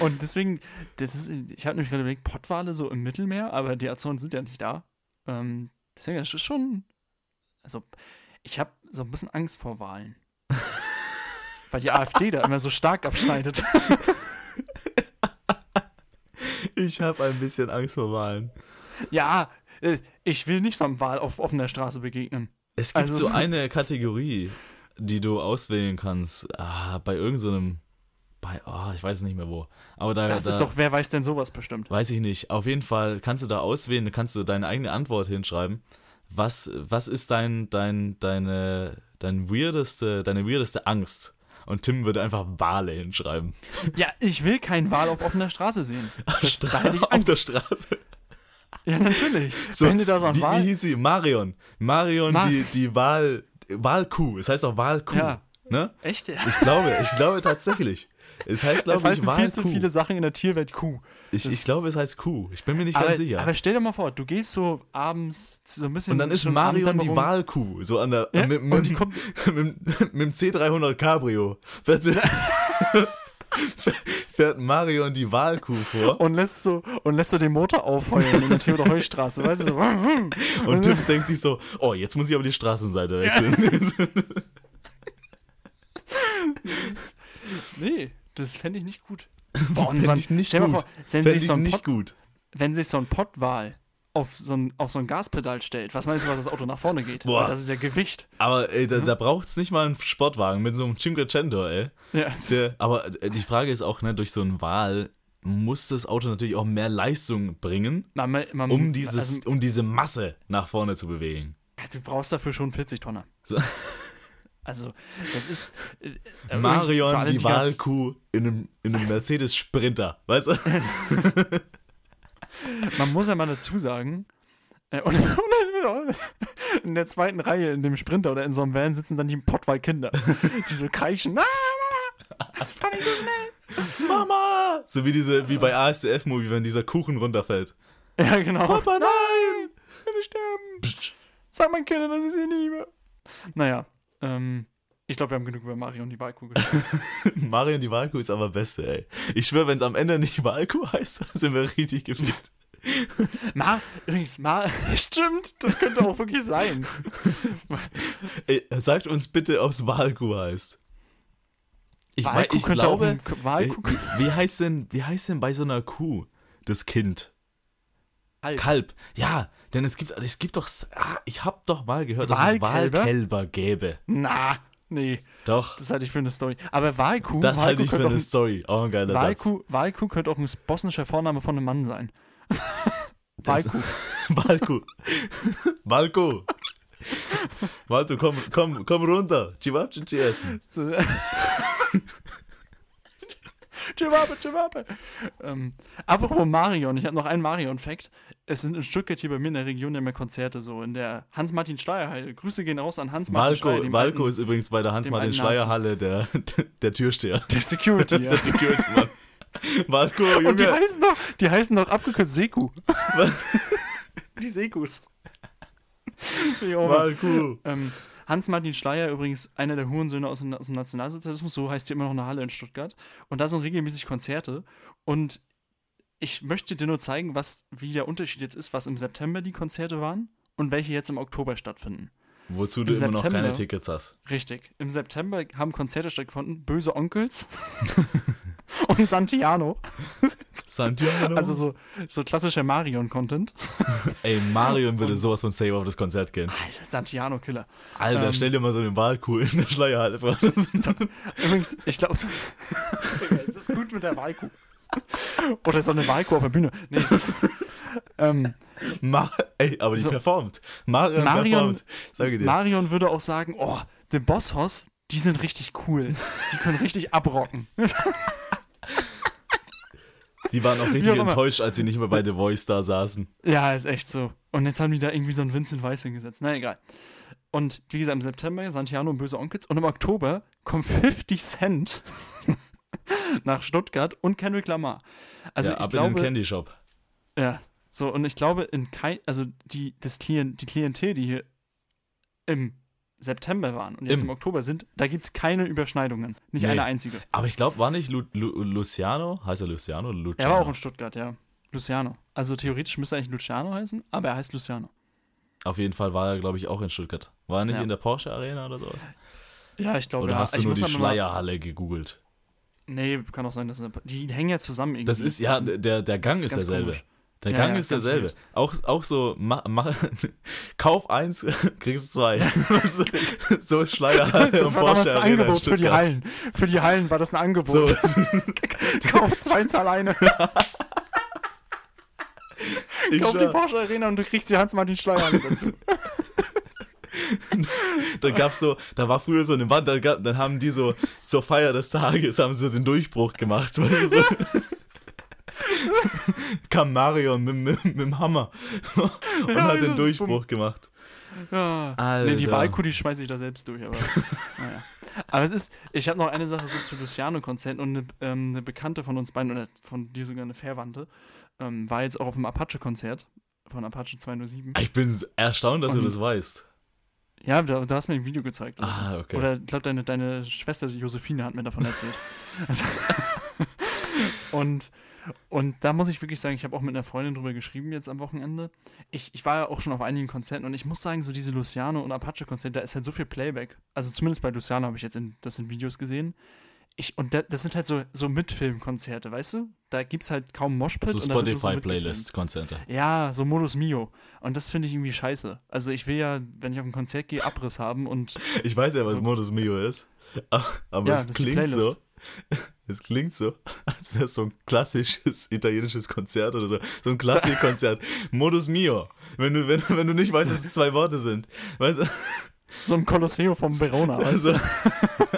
Und deswegen, das ist, ich habe nämlich gerade überlegt, Pottwale so im Mittelmeer, aber die Azoren sind ja nicht da. Ähm, deswegen das ist schon, also ich habe so ein bisschen Angst vor Wahlen. [laughs] Weil die AfD da immer so stark abschneidet. [laughs] Ich habe ein bisschen Angst vor Wahlen. ja, äh, ich will nicht so einem Wahl auf offener Straße begegnen. Es gibt Also so so- eine Kategorie, die du auswählen kannst, ah, bei irgendeinem, bei, oh, ich weiß nicht mehr wo. Aber da, Das da ist doch, wer weiß denn sowas bestimmt? weiß ich nicht. Auf jeden Fall kannst du da auswählen, kannst du deine eigene Antwort hinschreiben. Was, was ist dein, dein, deine, dein weirdeste, deine weirdeste Angst? Und Tim würde einfach Wale hinschreiben. Ja, ich will keinen Wal auf offener Straße sehen. Das, da hätte ich Auf der. Straße. Ja, natürlich. So, [laughs] Wenn du da so ein wie, Wal. wie hieß sie? Marion. Marion, Mar- die, die Wal, Walkuh. Es heißt auch Walkuh. Ja. Ne? Echt? Ja. Ich glaube, ich glaube tatsächlich. Es heißt, glaube Es heißen ich, viel zu viele Sachen in der Tierwelt Kuh. Ich, ich glaube, es heißt Kuh. Ich bin mir nicht Aber, ganz sicher. aber stell dir mal vor, du gehst so abends so ein bisschen. und dann ist Marion die. Wahlkuh. So an der. Ja, mit, und mit, [laughs] mit, mit dem C300 Cabrio. [laughs] Fährt, Marion die Wahlkuh vor. und lässt so und lässt so den Motor aufheulen in der [laughs] Theodor Heustraße, weißt du so. Und Tim denkt sich so: Oh, jetzt muss ich aber die Straßenseite wechseln. nee, das fände ich nicht gut. [laughs] Boah, so ein, ich nicht stell mal gut. vor, wenn Fände sich ich so ein nicht Pott, gut. wenn sich so ein Pottwal auf so ein, auf so ein Gaspedal stellt, was meinst du, was das Auto nach vorne geht? Boah. Weil Das ist ja Gewicht. Aber ey, Mhm. da, da braucht es nicht mal einen Sportwagen mit so einem Cinquecento, ey. Ja, Der, aber äh, die Frage ist auch, ne, durch so einen Wahl muss das Auto natürlich auch mehr Leistung bringen, man, man, man, um, dieses, also, um diese Masse nach vorne zu bewegen. du brauchst dafür schon 40 Tonner. So. Also, das ist. äh, äh, Marion, die Wahlkuh in einem, in einem Mercedes Sprinter, weißt du? [laughs] Man muss ja mal dazu sagen, äh, [laughs] und, in der zweiten Reihe in dem Sprinter oder in so einem Van sitzen dann die Pottwal-Kinder, die so kreischen. Ah, Mama, kann nicht so schnell. Mama! So wie diese, wie bei ASDF-Movie, wenn dieser Kuchen runterfällt. [laughs] Ja, genau. Papa, nein! Ich will sterben. Sag meinen Kindern, dass ich sie liebe. Naja, ähm, ich glaube, wir haben genug über Mario und die Wahlkuh gesprochen. [laughs] Marion, die Wahlkuh ist aber beste, ey. Ich schwöre, wenn es am Ende nicht Wahlkuh heißt, dann sind wir richtig gefickt. Mar, übrigens, Mar, [laughs] stimmt, das könnte auch wirklich sein. Ey, sagt uns bitte, ob es Wahlkuh heißt. Ich, mein, Wahlkuh ich könnte glaube, Wahlkuh. Ey, wie, heißt denn, wie heißt denn bei so einer Kuh das Kind? Kalb. Kalb. Ja, denn es gibt, es gibt doch, ah, ich habe doch mal gehört, dass es Wahlkälber? Gäbe. Na, nee, Doch, das halte ich für eine Story. Aber Wahlkuh, das Wahlkuh halte ich für könnte auch eine ein- Story. Auch ein geiler Satz. Wahlkuh, Wahlkuh könnte auch ein bosnischer Vorname von einem Mann sein. [laughs] Wahlkuh. [laughs] Walku. Walku. Waltu, komm, komm, komm runter. Chivapchichi essen. So. [laughs] Chihuahua, Chihuahua. Ähm, apropos Marion, ich habe noch einen Marion-Fact. Es sind in Stuttgart hier bei mir in der Region immer Konzerte so. In der Hans-Martin-Schleierhalle. Grüße gehen raus an Hans-Martin Schleier. Walko, dem Walko alten- ist übrigens bei der Hans-Martin Schleierhalle der, [laughs] der Türsteher. der Security, [laughs] ja. Der Security-Mann. Walko, Und die Junge. heißen doch, die heißen doch abgekürzt Seku. [laughs] die Sekus. Walko. Ähm, Hans-Martin Schleier, übrigens einer der Hurensöhne aus dem, aus dem Nationalsozialismus, so heißt hier immer noch eine Halle in Stuttgart. Und da sind regelmäßig Konzerte. Und ich möchte dir nur zeigen, was, wie der Unterschied jetzt ist, was im September die Konzerte waren und welche jetzt im Oktober stattfinden. Wozu du Im immer noch keine September- Tickets hast. Richtig. Im September haben Konzerte stattgefunden. Böse Onkels [laughs] [laughs] und Santiano. Santiano. Also so, so klassischer Marion-Content. [laughs] Ey, Marion würde sowas von safe auf das Konzert gehen. Alter, Santiano-Killer. Alter, Ähm. stell dir mal so eine Wahlkuh in der Schleierhalle vor. Das [laughs] Übrigens, ich glaube, so, es ist gut mit der Wahlkuh. Oder so eine Wahlkuh auf der Bühne. Nee, das- ähm, Ma Ey, aber die So. performt. Marion, Marion- performt. Marion würde auch sagen, oh, die Bosshaus, die sind richtig cool. Die können richtig abrocken. Die waren auch richtig auch enttäuscht, als sie nicht mehr bei The Voice da saßen. Ja, ist echt so. Und jetzt haben die da irgendwie so einen Vincent Weiss hingesetzt. Na egal. Und wie gesagt, im September Santiano und Böse Onkels. Und im Oktober kommt 50 Cent [laughs] nach Stuttgart und Kendrick Lamar. Also ja, ich ab in den glaube, Candy Shop. Ja, so, und ich glaube, in kein, also die, das Klient, die Klientel, die hier im September waren und jetzt Im. im, Oktober sind, da gibt es keine Überschneidungen. Nicht Nee. eine einzige. Aber ich glaube, war nicht Lu Lu Luciano? Heißt er Luciano Luciano? Er war auch in Stuttgart, ja. Luciano. Also theoretisch müsste er eigentlich Luciano heißen, aber er heißt Luciano. Auf jeden Fall war er, glaube ich, auch in Stuttgart. War er nicht Ja. in der Porsche Arena oder sowas? Ja, ich glaube, Oder ja. hast du ich nur die Schleierhalle gegoogelt? Nee, kann auch sein, dass die hängen ja zusammen irgendwie. Das ist, ja, Das- der, der Gang ist ist, derselbe. komisch. Der Ja, Gang ja, ist ganz derselbe. Auch, auch so, mach, mach, [laughs] kauf eins, [laughs] kriegst zwei. [laughs] so ist Schleierhalle Das war damals ein Arena Angebot für die. Hallen. Für die Hallen war das ein Angebot. So, Kauf zwei zahl eine. ich Kauf die Porsche Arena und du kriegst die Hans-Martin Schleier dazu. da gab's so, da war früher so eine Wand, da gab, dann haben die so zur Feier des Tages haben sie so den Durchbruch gemacht. Weil die so, [laughs] kam Marion mit, mit, mit dem Hammer und Ja, hat den Durchbruch gemacht. Ja. Alter. Nee, die Wahlkuh, die schmeiße ich da selbst durch, aber [laughs] naja. Aber es ist, ich habe noch eine Sache so zu Luciano-Konzerten und eine, ähm, eine Bekannte von uns beiden, oder von dir sogar eine Verwandte, ähm, war jetzt auch auf dem Apache-Konzert von Apache 207. Ich bin erstaunt, dass du Und- das weißt. Ja, du, du hast mir ein Video gezeigt. Oder, Ah, okay. oder ich glaube, deine, deine Schwester Josephine hat mir davon erzählt. Also- [laughs] und, und da muss ich wirklich sagen, ich habe auch mit einer Freundin drüber geschrieben jetzt am Wochenende. Ich, ich war ja auch schon auf einigen Konzerten und ich muss sagen, so diese Luciano und Apache-Konzerte, da ist halt so viel Playback. Also zumindest bei Luciano habe ich jetzt in, das in Videos gesehen. Ich, und da, das sind halt so, so Mitfilmkonzerte, weißt du? Da gibt es halt kaum Moshpit. So und da wird nur so Spotify-Playlist-Konzerte. ja, so Modus Mio. Und das finde ich irgendwie scheiße. Also ich will ja, wenn ich auf ein Konzert gehe, Abriss haben und Ich weiß ja, was So. Modus Mio ist. [laughs] Aber Ja, es das ist die klingt so. Es klingt so, als wäre es so ein klassisches italienisches Konzert oder so. So ein Klassikkonzert. [laughs] Modus Mio. Wenn du, wenn, wenn du nicht weißt, dass es zwei Worte sind. Weißt du? so ein Kolosseo vom Verona. [laughs] Weißt, Also, du? [laughs]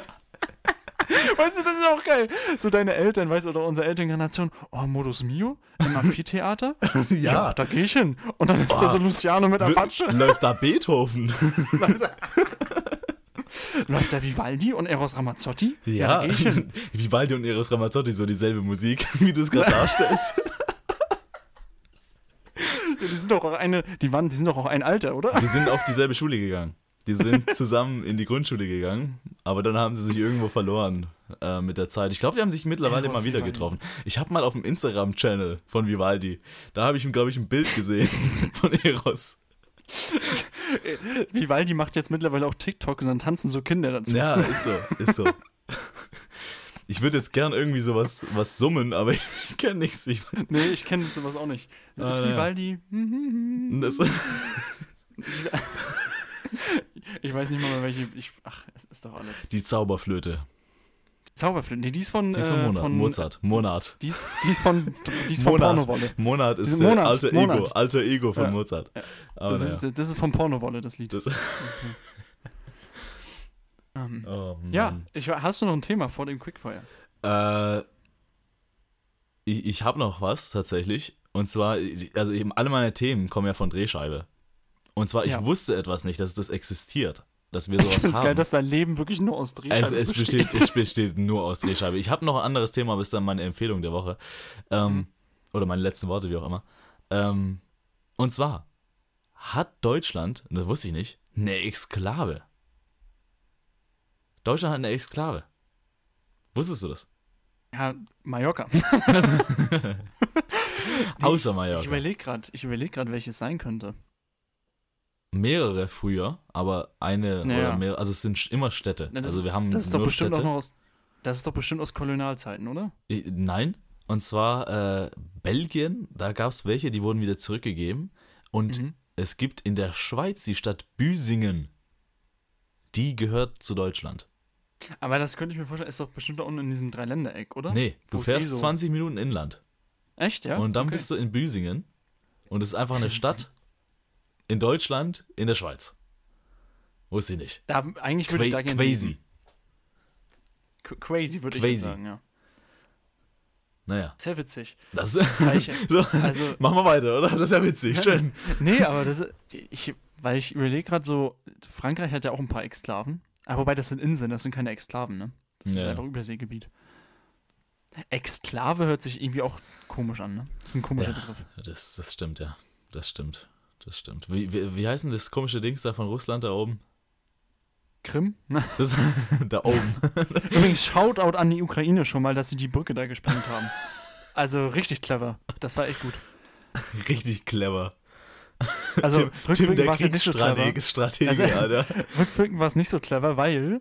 weißt du, das ist auch geil. So deine Eltern, weißt du, oder unsere Elterngeneration, oh, Modus Mio im Amphitheater? ja. da gehe ich hin. Und dann ist da so Luciano mit Apache. Läuft da Beethoven? Läuft da Vivaldi und Eros Ramazzotti? Ja. hin. [laughs] Vivaldi und Eros Ramazzotti, so dieselbe Musik, [laughs] wie du es gerade [laughs] darstellst. Ja, die sind doch auch eine, die waren, die sind doch auch ein Alter, oder? Die sind auf dieselbe Schule gegangen. Die sind zusammen in die Grundschule gegangen, aber dann haben sie sich irgendwo verloren äh, mit der Zeit. Ich glaube, die haben sich mittlerweile Eros mal wieder Vivaldi. getroffen. Ich habe mal auf dem Instagram-Channel von Vivaldi, da habe ich, glaube ich, ein Bild gesehen von Eros. [laughs] Vivaldi macht jetzt mittlerweile auch TikTok und dann tanzen so Kinder dazu. Ja, [laughs] ist so, ist so. Ich würde jetzt gern irgendwie sowas was summen, aber [laughs] ich kenne nichts. Ich, Nee, ich kenne sowas auch nicht. Das ist Ah, ja. Vivaldi. das, Ich weiß nicht mal welche. Ich, ach, es ist doch alles. die Zauberflöte. Zauberflöte. Nee, die ist von. Die ist von äh, Monat. Mozart. Monat. Die ist, die ist von. Die ist von Monat. Pornowolle. Monat ist Diese der Monat, alter Ego, Monat. alter Ego von Ja. Mozart. Aber Das naja, ist, das ist von Pornowolle, das Lied. das, [laughs] Ähm, oh, ja, ich, hast du noch ein Thema vor dem Quickfire? Äh, ich ich habe noch was tatsächlich. Und zwar, also eben alle meine Themen kommen ja von Drehscheibe. Und zwar, ich Ja. wusste etwas nicht, dass das existiert. Dass wir sowas Ich haben. geil, dass dein Leben wirklich nur aus Drehscheiben es, es, besteht, es besteht nur aus Drehscheibe. Ich habe noch ein anderes Thema, ist dann meine Empfehlung der Woche. Ähm, Mhm. Oder meine letzten Worte, wie auch immer. Ähm, und zwar hat Deutschland, das wusste ich nicht, eine Exklave. Deutschland hat eine Exklave. Wusstest du das? Ja, Mallorca. [laughs] Außer Ich Mallorca. überlege gerade, ich überleg grad, welches sein könnte. Mehrere früher, aber eine Naja. oder mehrere, also es sind immer Städte. Na, das also wir haben Das ist doch bestimmt Städte. auch noch aus. Das ist doch bestimmt aus Kolonialzeiten, oder? Nein, und zwar äh, Belgien, da gab es welche, die wurden wieder zurückgegeben. Und Mhm. es gibt in der Schweiz die Stadt Büsingen. Die gehört zu Deutschland. Aber das könnte ich mir vorstellen, ist doch bestimmt da unten in diesem Dreiländereck, oder? Nee, du Wo fährst eh so- 20 Minuten Inland. Echt, ja? und dann okay. bist du in Büsingen. Und es ist einfach eine [laughs] Stadt in Deutschland, in der Schweiz. Wusste ich nicht. Da, eigentlich würde ich da Qua- gerne. Qu- Crazy würde ich sagen, ja. Naja. Sehr witzig. Das, [laughs] [laughs] so, also, [laughs] machen wir weiter, oder? Das ist ja witzig. Schön. nee, aber das ist, ich, weil ich überlege gerade so, Frankreich hat ja auch ein paar Exklaven. Aber wobei das sind Inseln, das sind keine Exklaven, ne? Das ist Ja. einfach Überseegebiet. Exklave hört sich irgendwie auch komisch an, ne? Das ist ein komischer Ja. Begriff. Das, das stimmt, ja. Das stimmt. Das stimmt. Wie, wie, wie heißt denn das komische Dings da von Russland da oben? Krim? [laughs] Das, da oben. Übrigens, Shoutout an die Ukraine schon mal, dass sie die Brücke da gesprengt haben. Also richtig clever. Das war echt gut. Richtig clever. Also Tim, Tim rückwirkend der war es jetzt nicht so clever. Kriegsstratege, Stratege, Also- Alter. [laughs] Rückwirkend war es nicht so clever, weil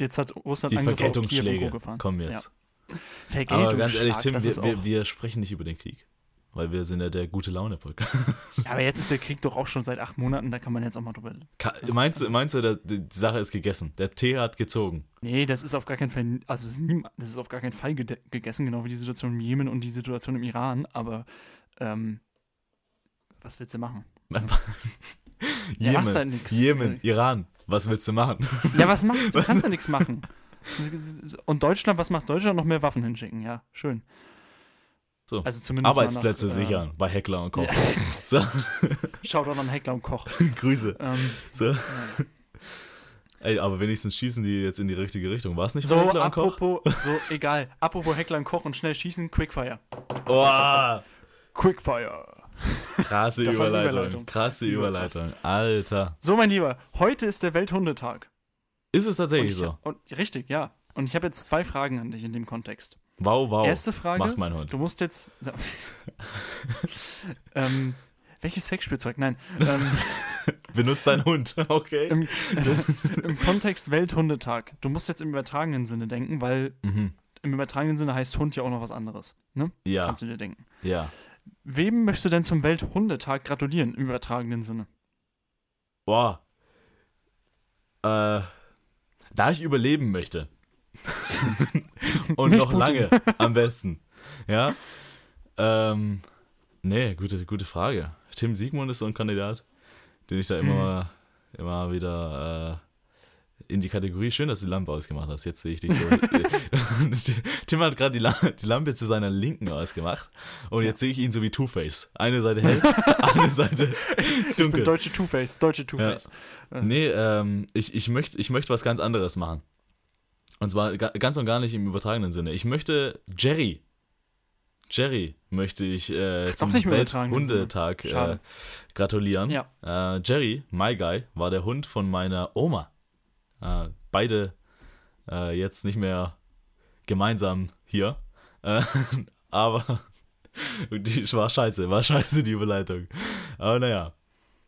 jetzt hat Russland Die auf Kiew und Co. Vergeltungsschläge gefahren. kommen jetzt. Ja. Aber ganz ehrlich, Vergeltungsschlag, Tim, wir, wir, wir sprechen nicht über den Krieg. Weil wir sind ja der gute Laune-Podcast. [laughs] Ja, aber jetzt ist der Krieg doch auch schon seit acht Monaten, da kann man jetzt auch mal drüber. Ka- Meinst du, meinst du die Sache ist gegessen? Der Tee hat gezogen. Nee, das ist auf gar keinen Fall, also ist, nie, das ist auf gar keinen Fall gede- gegessen, genau wie die Situation im Jemen und die Situation im Iran, aber ähm, was willst du machen? [laughs] Ja, Jemen, machst halt. Jemen, Iran, was willst du machen? Ja, was machst du? Du [laughs] kannst ja nichts machen. Und Deutschland, was macht Deutschland? Noch mehr Waffen hinschicken, ja, schön. So. Also zumindest Arbeitsplätze nach, äh, sichern bei Heckler und Koch. Ja. [laughs] So, Schaut auch an Heckler und Koch. [laughs] Grüße. Ähm, So. ja. [laughs] Ey, aber wenigstens schießen die jetzt in die richtige Richtung. War es nicht So, bei Heckler und Koch? apropos, so, egal. Apropos Heckler und Koch und schnell schießen, Quickfire. Oh, Quickfire. krasse Überleitung. Überleitung. Krasse. Überleitung. Alter. So, mein Lieber, heute ist der Welthundetag. Ist es tatsächlich ich, so? und, richtig, ja. Und ich habe jetzt zwei Fragen an dich in dem Kontext. Wow, wow. Erste Frage. Macht mein Hund. Du musst jetzt. [laughs] ähm, welches Sexspielzeug? Nein. Ähm, [laughs] Benutzt dein Hund. [laughs] Okay. im, Im Kontext Welthundetag. Du musst jetzt im übertragenen Sinne denken, weil Mhm. im übertragenen Sinne heißt Hund ja auch noch was anderes. Ne? Ja, Kannst du dir denken. ja. Wem möchtest du denn zum Welthundetag gratulieren im übertragenen Sinne? Boah. Äh, da ich überleben möchte. [laughs] Und Nicht noch Putin. lange am besten. Ja. Ähm, nee, gute, gute Frage. Tim Siegmund ist so ein Kandidat, den ich da immer, Mhm. mal, immer wieder äh, in die Kategorie. Schön, dass du die Lampe ausgemacht hast. Jetzt sehe ich dich so. [laughs] Tim hat gerade die, La die Lampe zu seiner Linken ausgemacht. Und jetzt sehe ich ihn so wie Two-Face. Eine Seite hell, [laughs] eine Seite Ich dunkel. bin deutsche Two-Face. Deutsche Two-Face. Nee, ähm, ich, ich möchte ich möcht was ganz anderes machen. Und zwar ga, ganz und gar nicht im übertragenen Sinne. Ich möchte Jerry. Jerry möchte ich äh, zum. Welthundetag äh, gratulieren. Ja. Äh, Jerry, my guy, war der Hund von meiner Oma. Äh, beide äh, jetzt nicht mehr gemeinsam hier. Äh, [laughs] aber [laughs] die war scheiße, war scheiße die Überleitung. Aber naja.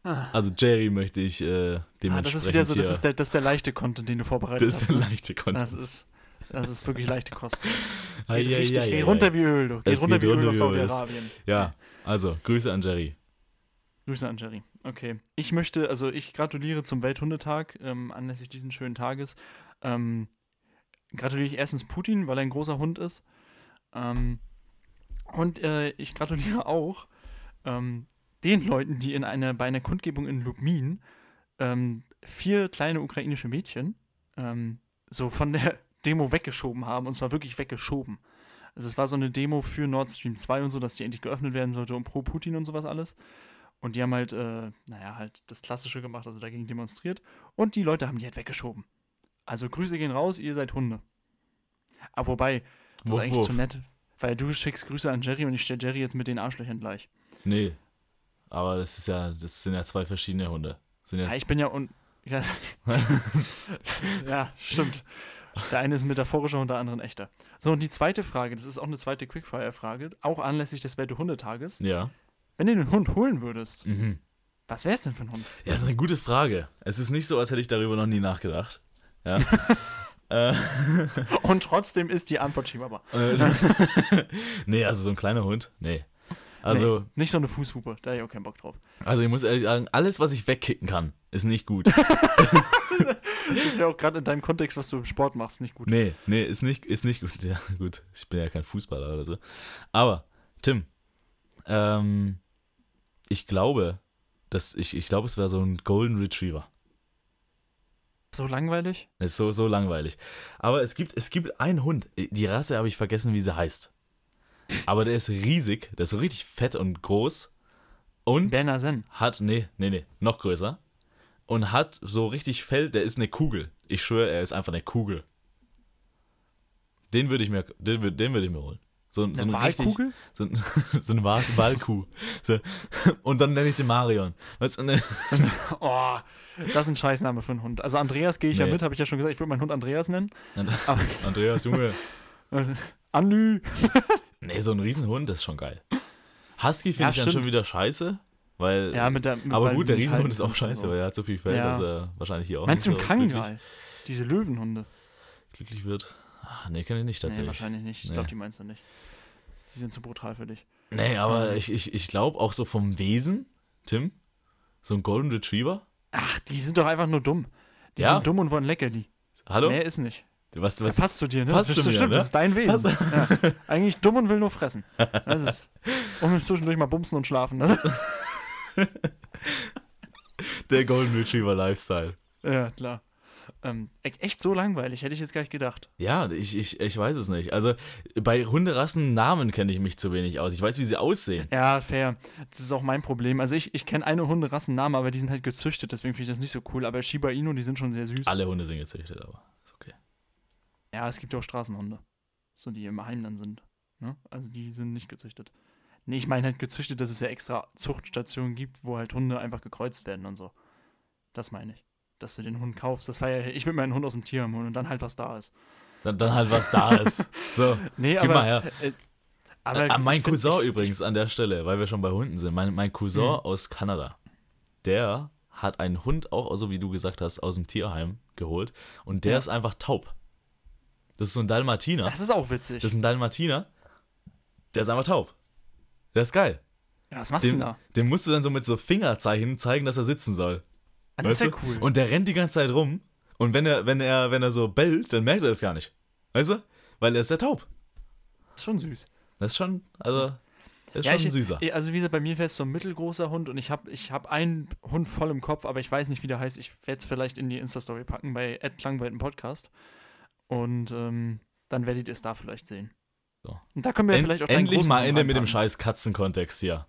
Also Jerry möchte ich äh, Ah, dementsprechend das ist wieder so, das ist, der, das ist der leichte Content, den du vorbereitet das ist hast. eine Ne? leichte Content. Das ist, das ist wirklich leichte Kost. [laughs] Geht richtig, ei, geht ei, runter ei. wie Öl, du. Geht Es runter geht wie Öl runter Öl. Saudi-Arabien. Ja, also Grüße an Jerry. Grüße an Jerry. Okay. Ich möchte, also ich gratuliere zum Welthundetag, ähm, anlässlich diesen schönen Tages. Ähm, gratuliere ich erstens Putin, weil er ein großer Hund ist. Ähm, und äh, ich gratuliere auch ähm, den Leuten, die in einer, bei einer Kundgebung in Lubmin ähm, vier kleine ukrainische Mädchen ähm, so von der [laughs] Demo weggeschoben haben. Und zwar wirklich weggeschoben. Also es war so eine Demo für Nord Stream 2 und so, dass die endlich geöffnet werden sollte und pro Putin und sowas alles. Und die haben halt, äh, naja, halt das Klassische gemacht, also dagegen demonstriert. Und die Leute haben die halt weggeschoben. Also Grüße gehen raus, ihr seid Hunde. Aber wobei, das Wuff, ist eigentlich wuff. zu nett. Weil du schickst Grüße an Jerry und ich stelle Jerry jetzt mit den Arschlöchern gleich. Nee. Aber das ist ja, das sind ja zwei verschiedene Hunde. Das sind ja, Ja, ich bin ja un. Ja, [laughs] ja, stimmt. Der eine ist metaphorischer und der andere ein echter. So, und die zweite Frage, das ist auch eine zweite Quickfire-Frage, auch anlässlich des Welthundetages. ja. Wenn du den Hund holen würdest, Mhm. was wäre es denn für ein Hund? Ja, ist eine gute Frage. Es ist nicht so, als hätte ich darüber noch nie nachgedacht. Ja. [laughs] äh, Und trotzdem ist die Antwort Chihuahua. äh, [laughs] nee, also so ein kleiner Hund. Nee. Also, nee, nicht so eine Fußhupe, da hab ich auch keinen Bock drauf. also ich muss ehrlich sagen, alles, was ich wegkicken kann, ist nicht gut. [laughs] Das wäre auch gerade in deinem Kontext, was du im Sport machst, nicht gut. Nee, nee, ist nicht, ist nicht gut. [laughs] Ja, gut. Ich bin ja kein Fußballer oder so. Aber, Tim, ähm, ich glaube, dass ich, ich glaube, es wäre so ein Golden Retriever. So langweilig? Ist so, so langweilig. Aber es gibt, es gibt einen Hund. Die Rasse habe ich vergessen, wie sie heißt. Aber der ist riesig, der ist so richtig fett und groß. Und Berner Zen. hat, nee, nee, nee, noch größer. Und hat so richtig Fell, der ist eine Kugel. Ich schwöre, er ist einfach eine Kugel. Den würde ich mir, den, würd- den würde ich mir holen. So, so Eine eine richtig- Wahlkugel? So, ein- [laughs] so eine Wahl, Wahlkuh. So. [laughs] Und dann nenne ich sie Marion. Weißt du, ne? [laughs] Oh, das ist ein Scheißname für einen Hund. Also Andreas gehe ich ja Nee. mit, habe ich ja schon gesagt, ich würde meinen Hund Andreas nennen. Andreas, Junge. Anü. Nee, so ein Riesenhund, das ist schon geil. Husky finde Ja, ich dann stimmt. schon wieder scheiße, weil. Ja, mit der. Mit, aber gut, der Riesenhund halten ist auch scheiße, so. weil er hat so viel Fell, Ja. dass er wahrscheinlich hier auch Meinst du einen so Kangal? Diese Löwenhunde? glücklich wird. Ah, nee, kenne ich nicht Nee, tatsächlich. wahrscheinlich nicht. Ich Nee. glaube, die meinst du nicht. Die sind zu brutal für dich. Nee, aber Ähm. ich, ich, ich glaube auch so vom Wesen, Tim, so ein Golden Retriever. Ach, die sind doch einfach nur dumm. Die Ja. sind dumm und wollen Leckerli. Hallo? Mehr ist nicht. Was, Das was, passt zu dir, ne? passt das zu ist mir, stimmt, ne? das ist dein Wesen. Ja. Eigentlich dumm und will nur fressen. Das ist. Und [laughs] zwischendurch mal bumsen und schlafen. Das ist, der Golden Retriever Lifestyle. ja, klar. Ähm, e- echt so langweilig, hätte ich jetzt gar nicht gedacht. Ja, ich, ich, ich weiß es nicht. Also bei Hunderassen Namen kenne ich mich zu wenig aus. Ich weiß, wie sie aussehen. Ja, fair. Das ist auch mein Problem. Also ich, ich kenne eine Hunderassennamen, aber die sind halt gezüchtet, deswegen finde ich das nicht so cool. Aber Shiba Inu, die sind schon sehr süß. Alle Hunde sind gezüchtet, aber. Ja, es gibt ja auch Straßenhunde. So, die im Heim dann sind. Ne? Also die sind nicht gezüchtet. Nee, ich meine halt gezüchtet, dass es ja extra Zuchtstationen gibt, wo halt Hunde einfach gekreuzt werden und so. Das meine ich. Dass du den Hund kaufst. Das war ja, ich will mir einen Hund aus dem Tierheim holen und dann halt was da ist. Dann, dann halt, was da ist. [laughs] So, Nee, gib aber. mal her. Äh, aber Ah, mein ich find- Cousin ich, übrigens an der Stelle, weil wir schon bei Hunden sind. Mein, mein Cousin Mhm. aus Kanada, der hat einen Hund auch, so wie du gesagt hast, aus dem Tierheim geholt. Und der Ja. ist einfach taub. Das ist so ein Dalmatiner. Das ist auch witzig. Das ist ein Dalmatiner. Der ist einfach taub. Der ist geil. ja, was machst du denn da? dem musst du dann so mit so Fingerzeichen zeigen, dass er sitzen soll. Ah, das ist ja weißt du? cool. Und der rennt die ganze Zeit rum. Und wenn er, wenn er, wenn er so bellt, dann merkt er das gar nicht. Weißt du? Weil er ist ja taub. das ist schon süß. Das ist schon, also, ist Ja, schon ich, süßer. Also wie gesagt, bei mir wäre es so ein mittelgroßer Hund und ich habe ich hab einen Hund voll im Kopf, aber ich weiß nicht, wie der heißt. Ich werde es vielleicht in die Insta-Story packen bei Ed Klangwald im Podcast. Und ähm, dann werdet ihr es da vielleicht sehen. So. Und da können wir En vielleicht auch endlich mal Ende mit dem scheiß Katzenkontext hier.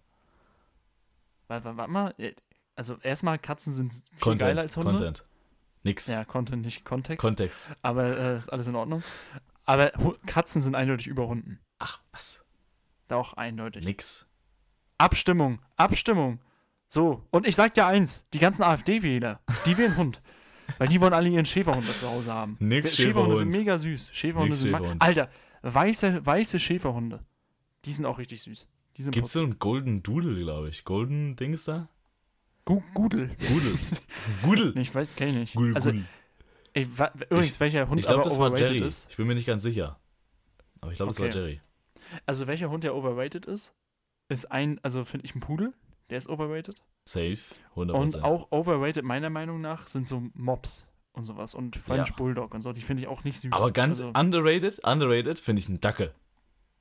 Warte, warte, warte mal. äh, Also erstmal, Katzen sind viel Content, geiler als Hunde. Content. Nix. Ja, Content, nicht Kontext. Kontext. aber äh, ist alles in Ordnung. Aber Katzen sind eindeutig über Hunden. Ach, was? Da auch eindeutig. Nix. Abstimmung, Abstimmung. So, und ich sag dir eins, die ganzen AfD-Wähler, die wählen Hund. Weil die wollen alle ihren Schäferhund zu Hause haben. Nix Der- Schäferhunde sind mega süß. Schäferhunde Nix sind Schäferhund. Alter, weiße, weiße Schäferhunde. Die sind auch richtig süß. Sind Gibt's so einen Golden Doodle, glaube ich. Golden Dings da? Gu Gudel. Gudel. [laughs] Gudel. Nee, ich weiß, kenn ich nicht. Gudel, also, ey, wa- übrigens, welcher Hund Ich glaube, aber das war overrated Jerry. ist. Ich bin mir nicht ganz sicher. Aber ich glaube, das war Okay. Jerry. Also, welcher Hund, der overrated ist, ist ein, also finde ich ein Pudel. Der ist overrated. Safe. 100%. Und auch overrated, meiner Meinung nach, sind so Mobs und sowas. Und French Ja. Bulldog und so. Die finde ich auch nicht süß. Aber ganz also, underrated, underrated finde ich einen Dackel.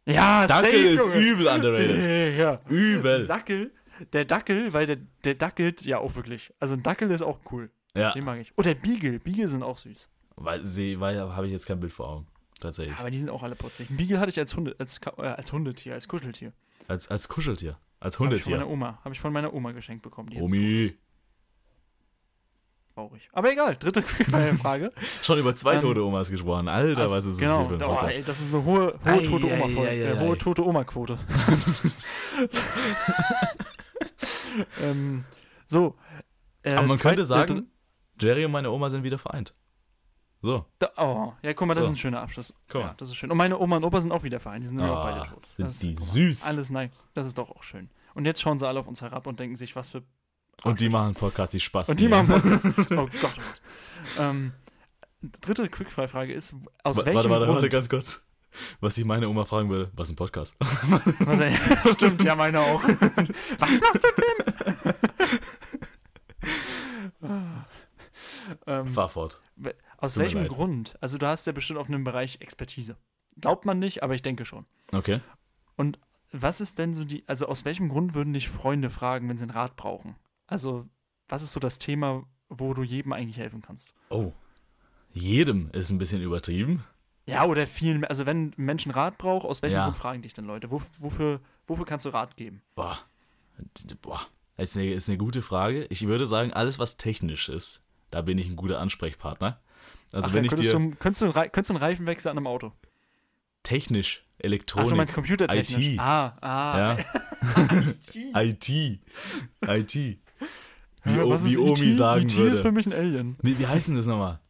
Ja, Dackel safe, ist Junge. übel underrated. [laughs] Digga. Übel. Dackel, der Dackel, weil der, der dackelt ja auch wirklich. Also ein Dackel ist auch cool. Ja, Den mag ich. Oh, der Beagle. Beagle sind auch süß. weil sie, weil habe ich jetzt kein Bild vor Augen. Tatsächlich. Aber die sind auch alle putzig. Ein Beagle hatte ich als, Hunde, als, äh, als Hundetier, als Kuscheltier. Als, als Kuscheltier. Als Habe ich von meiner Hundetier. Oma. Habe ich von meiner Oma geschenkt bekommen. Die Omi. Traurig. Aber egal, dritte [laughs] Frage. Schon über zwei Ähm, tote Omas gesprochen. Alter, Also, was ist das genau. hier für ein oh, ey, das ist eine hohe, hohe tote ei, äh, ei. hohe tote Oma [laughs] [laughs] ähm, so. Äh, Aber man könnte äh, sagen, Jerry und meine Oma sind wieder vereint. So. Da, oh, ja, guck mal, das So. ist ein schöner Abschluss. Mal. Ja, das ist schön. Und meine Oma und Opa sind auch wieder vereint. Die sind nämlich auch Ah, beide tot. sind das, die süß. Alles nein. Das ist doch auch schön. Und jetzt schauen sie alle auf uns herab und denken sich, was für. Und die machen Podcast, die Spaß. Und die machen Podcast. Oh Gott, oh Gott. Ähm, dritte Quickfire-Frage ist: Aus welchem Warte, warte, Grund. warte, ganz kurz. Was ich meine Oma fragen würde, was ist ein Podcast? Was, ey, [laughs] [laughs] stimmt, ja, meine auch. Was machst du denn? [laughs] ähm, Fahr fort. aus tut welchem. Grund? Also, du hast ja bestimmt auf einem Bereich Expertise. Glaubt man nicht, aber ich denke schon. Okay. Was ist denn so die, also aus welchem Grund würden dich Freunde fragen, wenn sie einen Rat brauchen? Also, was ist so das Thema, wo du jedem eigentlich helfen kannst? Oh. Jedem ist ein bisschen übertrieben. Ja, oder vielen, also wenn ein Mensch einen Rat braucht, aus welchem Ja. Grund fragen dich denn Leute? Wo, wofür, wofür kannst du Rat geben? Boah. Boah. Ist eine, ist eine gute Frage. Ich würde sagen, alles, was technisch ist, da bin ich ein guter Ansprechpartner. Also, Ach, wenn ja, ich könntest, dir du, könntest, du, könntest du einen Reifen wechseln an einem Auto? technisch, Ach, Elektronik, du meinst computertechnisch. IT. Ah, ah. ja, [laughs] IT. IT, IT, wie, Hä, o, wie Omi IT? sagen IT würde. ist für mich ein Alien. Wie, wie heißt denn das nochmal?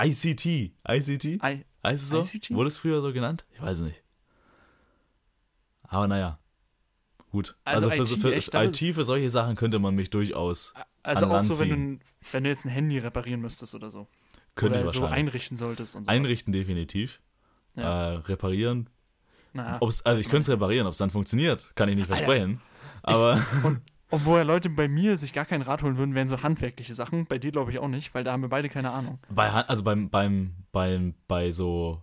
ICT, ICT? I, Heißt es so? ICT? Wurde es früher so genannt? Ich weiß nicht. Aber naja. Gut. Also Also, für, IT für, IT für solche Sachen könnte man mich durchaus, also auch so, wenn du, wenn du jetzt ein Handy reparieren müsstest oder so. könnte oder ich so einrichten solltest und so. Einrichten definitiv. Ja. Äh, reparieren. Naja. Ob's, also ich könnte es reparieren, ob es dann funktioniert, kann ich nicht Alter. versprechen. Aber Und [laughs] woher Leute bei mir sich gar keinen Rat holen würden, wären so handwerkliche Sachen. Bei dir glaube ich auch nicht, weil da haben wir beide keine Ahnung. bei, also beim, beim, beim, bei so,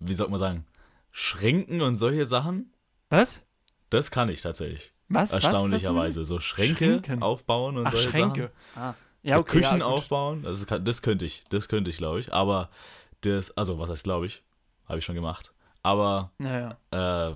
wie soll man sagen, Schränken und solche Sachen, Was? Das kann ich tatsächlich. Was? Was? Erstaunlicherweise. So Schränke Schränken? aufbauen und Ach, solche Schränke. Sachen. Ah. Ja, So okay. Küchen ja, aufbauen, das, kann, das könnte ich, das könnte ich, glaube ich. Aber das, also was heißt, glaube ich, habe ich schon gemacht. Aber Ja, ja. äh,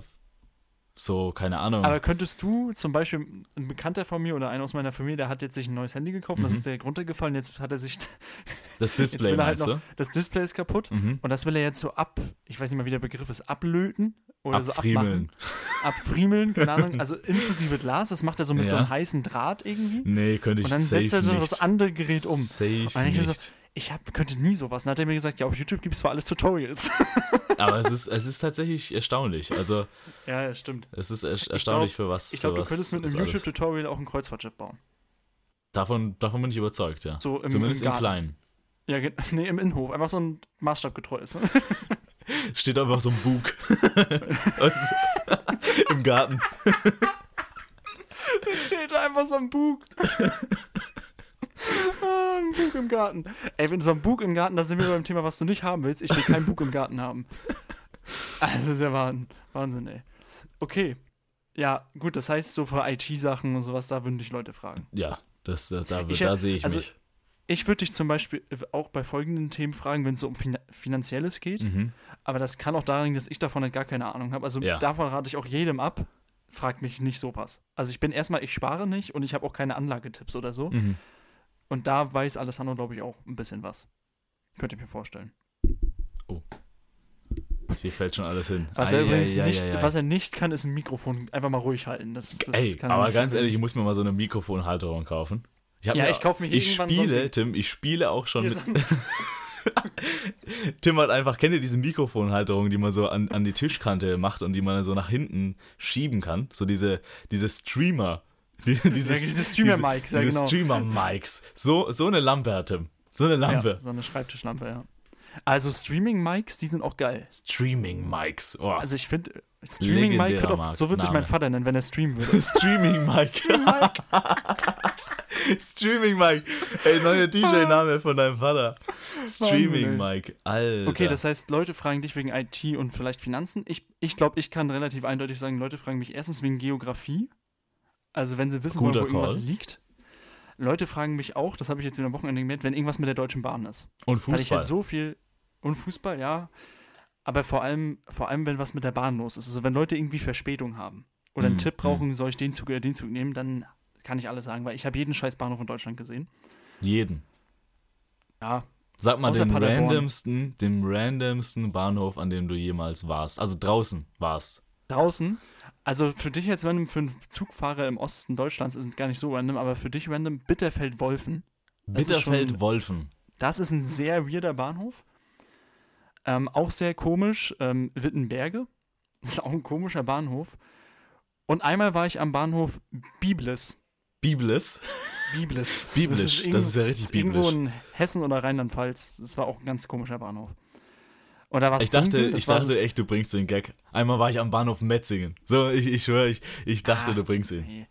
so, keine Ahnung. Aber könntest du zum Beispiel, ein Bekannter von mir oder einer aus meiner Familie, der hat jetzt sich ein neues Handy gekauft, und das Mhm. ist direkt runtergefallen, jetzt hat er sich, [laughs] das Display er halt noch, das Display ist kaputt? Mhm. und das will er jetzt so ab, ich weiß nicht mal, wie der Begriff ist, ablöten oder so Abfriemeln. abmachen, abfriemeln, keine Ahnung, [laughs] also inklusive Glas, das macht er so mit so Ja. einem heißen Draht irgendwie Nee, könnte ich und dann setzt er so nicht. das andere Gerät um. Safe Und ich nicht. so, ich hab, könnte nie sowas. Dann hat er mir gesagt, ja, auf YouTube gibt es für alles Tutorials. [laughs] Aber es ist, es ist tatsächlich erstaunlich. Also, ja, stimmt. es ist er erstaunlich für was. Ich glaube, du könntest mit einem YouTube-Tutorial auch ein Kreuzfahrtschiff bauen. Davon, davon bin ich überzeugt, ja. So im, Zumindest im im. Kleinen. Ja, [laughs] nee, im Innenhof. Einfach so ein maßstabgetreues. [laughs] Steht einfach so ein Bug. Ist- Im Garten. steht da einfach so ein Bug. Ah, ein Bug im Garten. Ey, wenn so ein Bug im Garten, da sind wir beim Thema, was du nicht haben willst. Ich will keinen Bug im Garten haben. [laughs] Also, das ist ja Wahnsinn, ey. Okay. Ja, gut, das heißt, so für IT-Sachen und sowas, da würden dich Leute fragen. Ja, das, das, da, Ich- da sehe ich also- mich. Ich würde dich zum Beispiel äh, auch bei folgenden Themen fragen, wenn es so um Fin Finanzielles geht. Mhm. Aber das kann auch daran liegen, dass ich davon halt gar keine Ahnung habe. Also Ja. davon rate ich auch jedem ab. Frag mich nicht sowas. Also ich bin erstmal, ich spare nicht und ich habe auch keine Anlagetipps oder so. Mhm. Und da weiß Alessandro, glaube ich, auch ein bisschen was. Könnt ihr mir vorstellen. Hier fällt schon alles hin. Was er Ei, übrigens ei, nicht, ei. was er nicht kann, ist ein Mikrofon einfach mal ruhig halten. Das, das Ey, kann er aber ganz ehrlich, ich muss mir mal so eine Mikrofonhalterung kaufen. Ich Ja, mir- ich kauf mir Ich irgendwann so spiele, Ding. Tim, ich spiele auch schon mit. so- [laughs] Tim hat einfach, kennt ihr diese Mikrofonhalterung, die man so an, an die Tischkante macht und die man so nach hinten schieben kann? So diese, diese Streamer. Die, [laughs] dieses, diese Streamer-Mics, ja, genau. Streamer-Mics. So, so eine Lampe hat Tim. So eine Lampe. ja, so eine Schreibtischlampe, ja. Also Streaming-Mics, die sind auch geil. Streaming-Mics. Oh. Also ich finde, Streaming-Mic Legendärer könnte auch, Mark- so würde sich mein. Vater nennen, wenn er streamen würde. [laughs] Streaming-Mic. [laughs] Streaming-Mic. Ey, neuer DJ-Name von deinem Vater. Streaming-Mic. Alter. Okay, das heißt, Leute fragen dich wegen IT und vielleicht Finanzen. Ich, ich glaube, ich kann relativ eindeutig sagen, Leute fragen mich erstens wegen Geografie. Also wenn sie wissen wollen, wo Guter irgendwas Call. liegt. Leute fragen mich auch, das habe ich jetzt wieder am Wochenende gemerkt, wenn irgendwas mit der Deutschen Bahn ist. Und Weil ich Fußball. halt so viel. Und Fußball, ja. Aber vor allem, vor allem, wenn was mit der Bahn los ist. Also wenn Leute irgendwie Verspätung haben oder einen Mm, Tipp brauchen, soll ich den Zug oder den Zug nehmen, dann kann ich alles sagen, weil ich habe jeden scheiß Bahnhof in Deutschland gesehen. Jeden. Ja, Sag mal den Paderborn. randomsten, dem randomsten Bahnhof, an dem du jemals warst. Also draußen warst. draußen. Also für dich jetzt random, für einen Zugfahrer im Osten Deutschlands ist es gar nicht so random, aber für dich random Bitterfeld-Wolfen. Das ist Bitterfeld-Wolfen. Das ist ein sehr weirder Bahnhof. Ähm, auch sehr komisch. Ähm, Wittenberge. Das ist auch ein komischer Bahnhof. Und einmal war ich am Bahnhof Biblis. Biblis. Biblis. Biblisch, irgendwo- das ist ja richtig das ist Irgendwo biblisch. in Hessen oder Rheinland-Pfalz. Das war auch ein ganz komischer Bahnhof. Da war Ich dachte, ich dachte echt, du bringst den Gag. Einmal war ich am Bahnhof Metzingen. So, ich, ich schwöre, ich, ich dachte, Ah, du bringst ihn. Nee.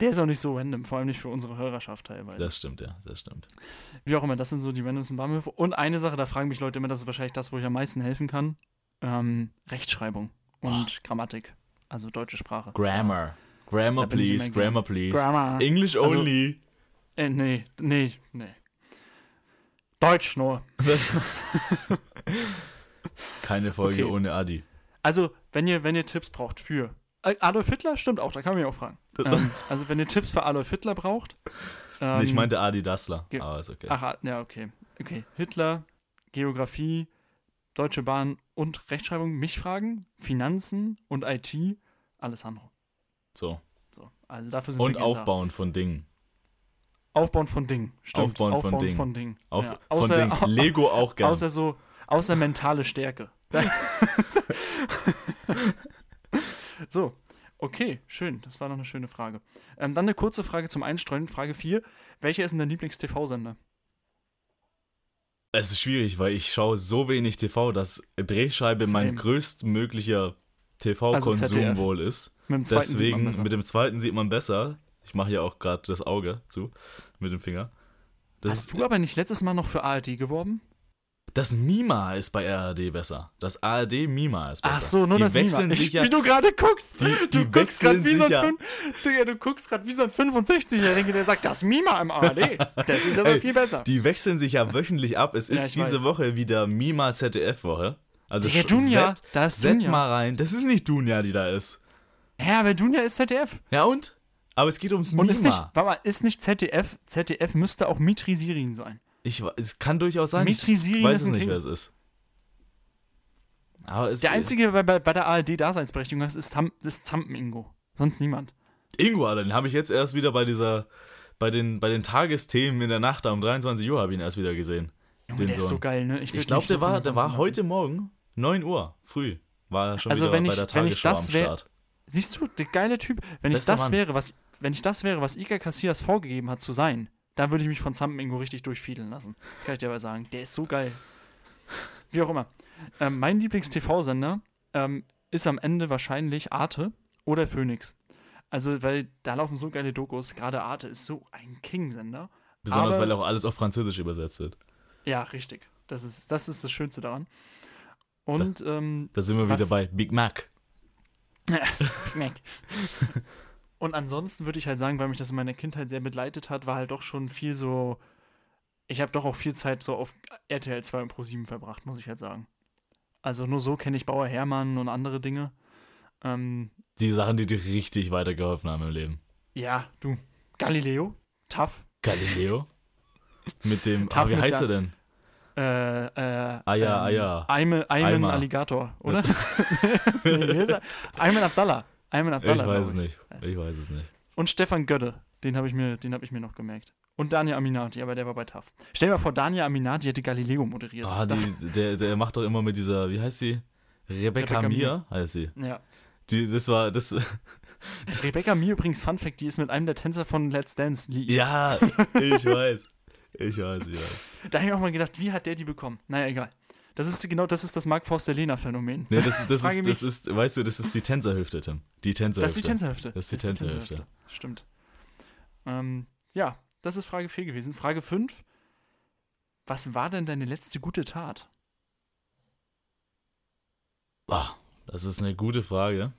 Der ist auch nicht so random, vor allem nicht für unsere Hörerschaft teilweise. Das stimmt, ja, das stimmt. Wie auch immer, das sind so die randomsten Bahnhöfe. Und eine Sache, da fragen mich Leute immer, das ist wahrscheinlich das, wo ich am meisten helfen kann. Ähm, Rechtschreibung und Grammatik. Also deutsche Sprache. Grammar. Grammar, please. Grammar, please. Grammar. English Also- only. Äh, nee, nee, nee. Deutsch nur. [laughs] [laughs] Keine Folge Okay. ohne Adi. Also, wenn ihr, wenn ihr Tipps braucht für. Äh, Adolf Hitler stimmt auch, da kann man mich auch fragen. Ähm, [laughs] also, wenn ihr Tipps für Adolf Hitler braucht. Ähm, Nee, ich meinte Adi Dassler. ge- Aber ist okay. Ach, ja, okay. Okay. Hitler, Geografie, Deutsche Bahn und Rechtschreibung mich fragen, Finanzen und IT, Alessandro. So. So, also dafür sind Und wir Aufbauen von Dingen. Da. Aufbauen von Dingen. Stimmt. Aufbauen von Dingen. von Dingen. Auf, ja. von außer, Dingen. [laughs] Lego auch gern. außer so, außer mentale Stärke. [laughs] so, okay, schön. Das war noch eine schöne Frage. Ähm, dann eine kurze Frage zum Einstreuen. Frage 4. Welcher ist denn dein Lieblings-TV-Sender? Es ist schwierig, weil ich schaue so wenig TV, dass Drehscheibe mein Same. größtmöglicher TV-Konsum Also wohl ist. Mit dem zweiten sieht man Deswegen, besser. mit dem zweiten sieht man besser. Ich mache ja auch gerade das Auge zu mit dem Finger. Das Hast du aber nicht letztes Mal noch für ARD geworben? Das Mima ist bei ARD besser. Das ARD Mima ist besser. Ach so, nur die das wechseln Mima. sich Ich, ja, wie du gerade guckst. Die- du die guckst gerade wechseln wie, so ein ja. fün- du guckst grad wie so ein 65-Jähriger, der sagt, das Mima im ARD. [laughs] Das ist aber Ey, viel besser. Die wechseln sich ja wöchentlich ab. Es Ja, ist diese weiß. Woche wieder Mima ZDF-Woche. Also sch- Dunja, Set- da ist Set Dunja. mal rein. Das ist nicht Dunja, die da ist. Ja, aber Dunja ist ZDF. Ja und? Aber es geht ums Und ist nicht, Mima. warte mal, ist nicht ZDF, ZDF müsste auch Mitri Sirin sein. Ich, es kann durchaus sein. Mitri ich weiß ist es nicht, King. wer es ist. Es Der einzige, der bei, bei der ARD Daseinsberechtigung hat, ist, Tam, ist Zampen-Ingo. Sonst niemand. Ingo, Alter, den habe ich jetzt erst wieder bei dieser, bei den, bei den Tagesthemen in der Nacht, da um 23 Uhr habe ich ihn erst wieder gesehen. Junge, Den der ist Sohn. so geil, ne? Ich würd glaube, der so war, der war heute Morgen, 9 Uhr, früh, war er schon Also wieder wenn bei ich- der wenn ich Tagesschau das am Start. Siehst du, der geile Typ. Wenn ich das Mann. wäre, was, wenn ich das wäre, was Iker Casillas vorgegeben hat zu sein, dann würde ich mich von Zampen-Ingo richtig durchfiedeln lassen. Kann ich dir aber sagen. Der ist so geil. Wie auch immer. Ähm, mein Lieblings-TV-Sender ähm, ist am Ende wahrscheinlich Arte oder Phoenix. Also, weil da laufen so geile Dokus. Gerade Arte ist so ein King-Sender. Besonders, aber- weil auch alles auf Französisch übersetzt wird. Ja, richtig. Das ist das, ist das Schönste daran. Und, ähm, Da sind wir Was? wieder bei Big Mac. [laughs] Mac. Und ansonsten würde ich halt sagen, weil mich das in meiner Kindheit sehr begleitet hat, war halt doch schon viel so. Ich habe doch auch viel Zeit so auf RTL 2 und Pro 7 verbracht, muss ich halt sagen. Also nur so kenne ich Bauer Hermann und andere Dinge. Ähm, Die Sachen, die dir richtig weitergeholfen haben im Leben. ja, du. Galileo, tough. Galileo? [laughs] Mit dem, Tough ah, wie heißt er denn? Äh, äh, Eier, ähm, Eier. Ayman, Ayman. Alligator, oder? [laughs] Ist er? Ayman Abdallah. Ich weiß es nicht. Weiß. Ich weiß es nicht. Und Stefan Gödde, den habe ich, mir- den hab ich mir noch gemerkt. Und Daniel Aminati, aber der war bei TAF. Stell dir mal vor, Daniel Aminati hätte Galileo moderiert. Ah, die, der, der macht doch immer mit dieser, wie heißt sie? Rebecca, Rebecca Mir heißt sie. ja. Die, das war, das, [laughs] Rebecca Mir übrigens, Fun Fact, die ist mit einem der Tänzer von Let's Dance liiert. ja, ich weiß. Ich weiß, ich weiß. Da habe ich mir auch mal gedacht, wie hat der die bekommen? Naja, egal. Das ist genau, das ist das Mark Forster-Lena-Phänomen. Nee, das, das, [laughs] ist, das ist, weißt du, das ist die Tänzerhüfte, Tim. Die Tänzerhüfte. Das ist die Tänzerhüfte. Das ist die Tänzerhüfte. Stimmt. Ähm, ja, das ist Frage 4 gewesen. Frage 5. Was war denn deine letzte gute Tat? Ah, das ist eine gute Frage.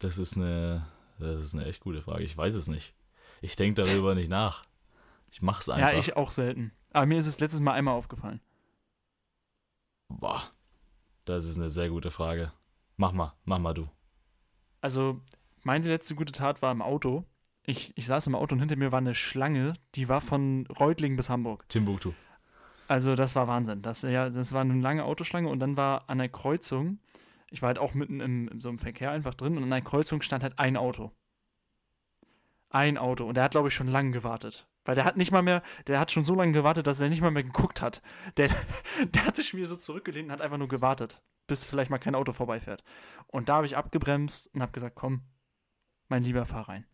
Das ist eine, das ist eine echt gute Frage. Ich weiß es nicht. Ich denke darüber nicht nach. Ich mach's einfach. Ja, ich auch selten. Aber mir ist es letztes Mal einmal aufgefallen. Boah, das ist eine sehr gute Frage. Mach mal, mach mal du. Also, meine letzte gute Tat war im Auto. Ich, ich saß im Auto und hinter mir war eine Schlange, die war von Reutlingen bis Hamburg. Timbuktu. Also, das war Wahnsinn. Das, ja, das war eine lange Autoschlange und dann war an der Kreuzung, ich war halt auch mitten im, in so einem Verkehr einfach drin und an der Kreuzung stand halt ein Auto. Ein Auto. Und der hat, glaube ich, schon lange gewartet. Weil der hat nicht mal mehr, der hat schon so lange gewartet, dass er nicht mal mehr geguckt hat. Der, [laughs] der hat sich mir so zurückgelehnt und hat einfach nur gewartet, bis vielleicht mal kein Auto vorbeifährt. Und da habe ich abgebremst und habe gesagt, komm, mein lieber, fahr rein.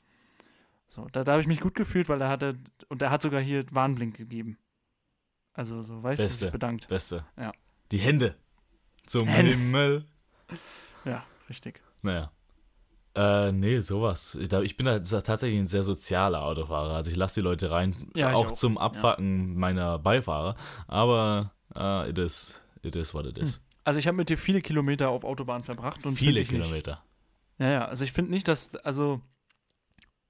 So, da, da habe ich mich gut gefühlt, weil er hatte, und er hat sogar hier Warnblink gegeben. Also, so, weißt du, Beste. sich bedankt. Beste. Ja. Die Hände. Zum Hände. Himmel. Ja, richtig. Naja. Äh, nee, sowas. Ich, bin da tatsächlich ein sehr sozialer Autofahrer. Also ich lasse die Leute rein, Ja, auch, auch. zum Abfacken meiner Beifahrer. Aber äh, it, is, it is what it is. Also, ich habe mit dir viele Kilometer auf Autobahn verbracht und Viele ich nicht- Kilometer. Ja, ja, also ich finde nicht, dass, also,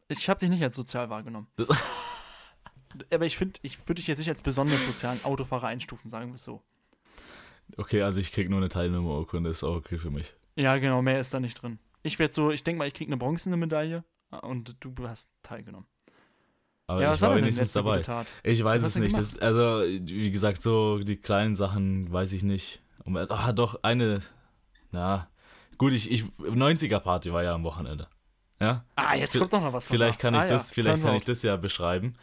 ich habe dich nicht als sozial wahrgenommen. Das- [laughs] Aber ich finde, ich würde dich jetzt nicht als besonders sozialen Autofahrer einstufen, sagen wir es so. Okay, also ich krieg nur eine Teilnahmeurkunde, ist auch okay für mich. Ja, genau, mehr ist da nicht drin. Ich werde so, ich denke mal, ich kriege eine bronzene Medaille und du hast teilgenommen. Aber ja, ich war wenigstens dabei. Ich weiß Was es nicht. Das, also, wie gesagt, so die kleinen Sachen weiß ich nicht. Und, ah, doch, eine. Na, gut, ich, ich 90er-Party war ja am Wochenende. Ja? Ah, jetzt kommt doch noch was von Vielleicht kann ich ah, das, ja, vielleicht kann ich das ja beschreiben.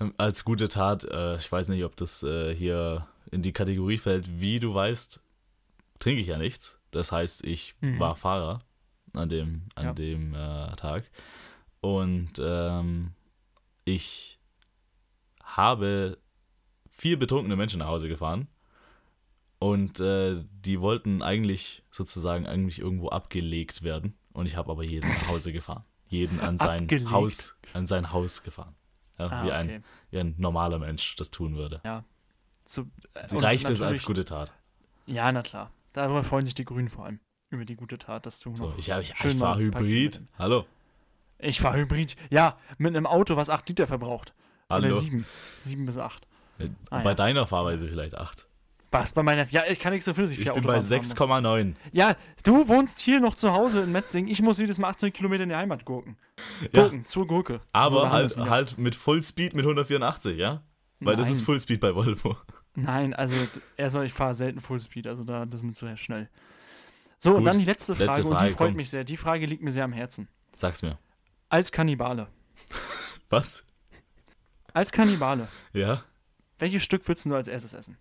Ähm, Als gute Tat, äh, ich weiß nicht, ob das äh, hier in die Kategorie fällt. Wie du weißt, trinke ich ja nichts. Das heißt, ich Mhm. war Fahrer an dem, an Ja. dem äh, Tag. Und ähm, ich habe vier betrunkene Menschen nach Hause gefahren. Und äh, die wollten eigentlich sozusagen eigentlich irgendwo abgelegt werden. Und ich habe aber jeden nach Hause [laughs] gefahren. Jeden an sein Abgelegt? Haus, an sein Haus gefahren. Ja, Ah, wie, ein, okay. wie ein normaler Mensch das tun würde. zu. äh, und Reicht es als gute Tat? Ja, na klar. Darüber freuen sich die Grünen vor allem. Über die gute Tat, dass du So, noch. ich ich, ich fahre Hybrid. Hallo. Ich fahre Hybrid. Ja, mit einem Auto, was 8 Liter verbraucht. Oder Hallo. 7. 7 bis 8. Ah, bei ja. deiner Fahrweise vielleicht 8. Was bei meiner. Ja, ich kann nichts dafür, dass ich Ich vier bin bei Autobahnen fahren muss. 6,9. Ja, du wohnst hier noch zu Hause in Metzing. Ich muss jedes Mal 18 Kilometer in die Heimat gurken. Ja. Gurken, zur Gurke. Aber Oder halt, halt mit Fullspeed mit 184, ja? Weil das Nein. ist Fullspeed bei Volvo. Nein, also erstmal, ich fahre selten Fullspeed, also da das ist mir zu schnell. So, und Gut, dann die letzte Frage, letzte und die Frage, freut komm. mich sehr. Die Frage liegt mir sehr am Herzen. Sag's mir. Als Kannibale. [laughs] Was? Als Kannibale. Ja? Welches Stück würdest du als erstes essen?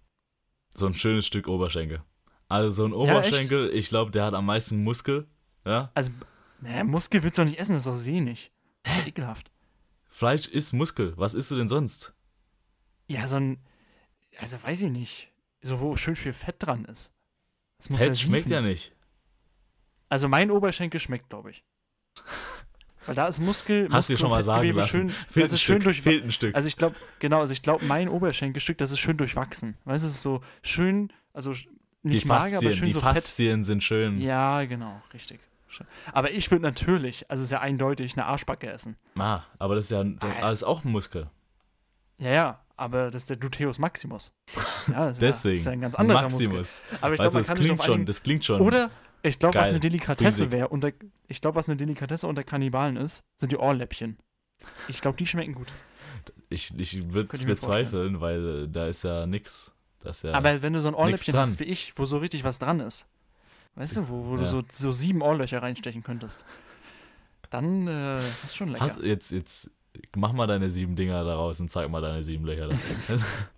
So ein schönes Stück Oberschenkel. Also so ein Ja? Oberschenkel, ich glaube, der hat am meisten Muskel. Ja? Also, naja, Muskel willst du doch nicht essen, das ist doch sehnig. Das ist ja ekelhaft. Fleisch ist Muskel. Was isst du denn sonst? Ja, so ein, also weiß ich nicht, so wo schön viel Fett dran ist. Das muss ja Fett schmeckt ja nicht. Also mein Oberschenkel schmeckt, glaube ich. Weil da ist Muskel, Hast du Muskel dir schon mal sagen Fettgewebe lassen. schön, Fehlt das ist schön Stück. durch, Fehlt ein Stück. Also ich glaube, genau, also ich glaube, mein Oberschenkelstück, das ist schön durchwachsen. Weißt du, es ist so schön, also nicht die mager, Faszien, aber schön die so fett. Faszien sind schön. Ja, genau, richtig. Aber ich würde natürlich, also es ist ja eindeutig, eine Arschbacke essen. Ah, aber das ist ja das ist auch ein Muskel. Ja, ja, aber das ist der Gluteus Maximus. [laughs] Ja, das ist, ja, das Deswegen. ist ja ein ganz anderer Maximus. Muskel. Aber ich glaube, du, das klingt schon, das klingt schon. Oder ich glaube, was eine Delikatesse wäre, unter, ich glaube, was eine Delikatesse unter Kannibalen ist, sind die Ohrläppchen. Ich glaube, die schmecken gut. Ich, ich würde es bezweifeln, weil äh, da ist ja nix. Ist ja Aber wenn du so ein Ohrläppchen hast wie ich, wo so richtig was dran ist, weißt du, wo, wo du Ja. so, so sieben Ohrlöcher reinstechen könntest, dann äh, das ist schon lecker. Hast, jetzt, jetzt mach mal deine sieben Dinger daraus und zeig mal deine sieben Löcher. [laughs] [laughs]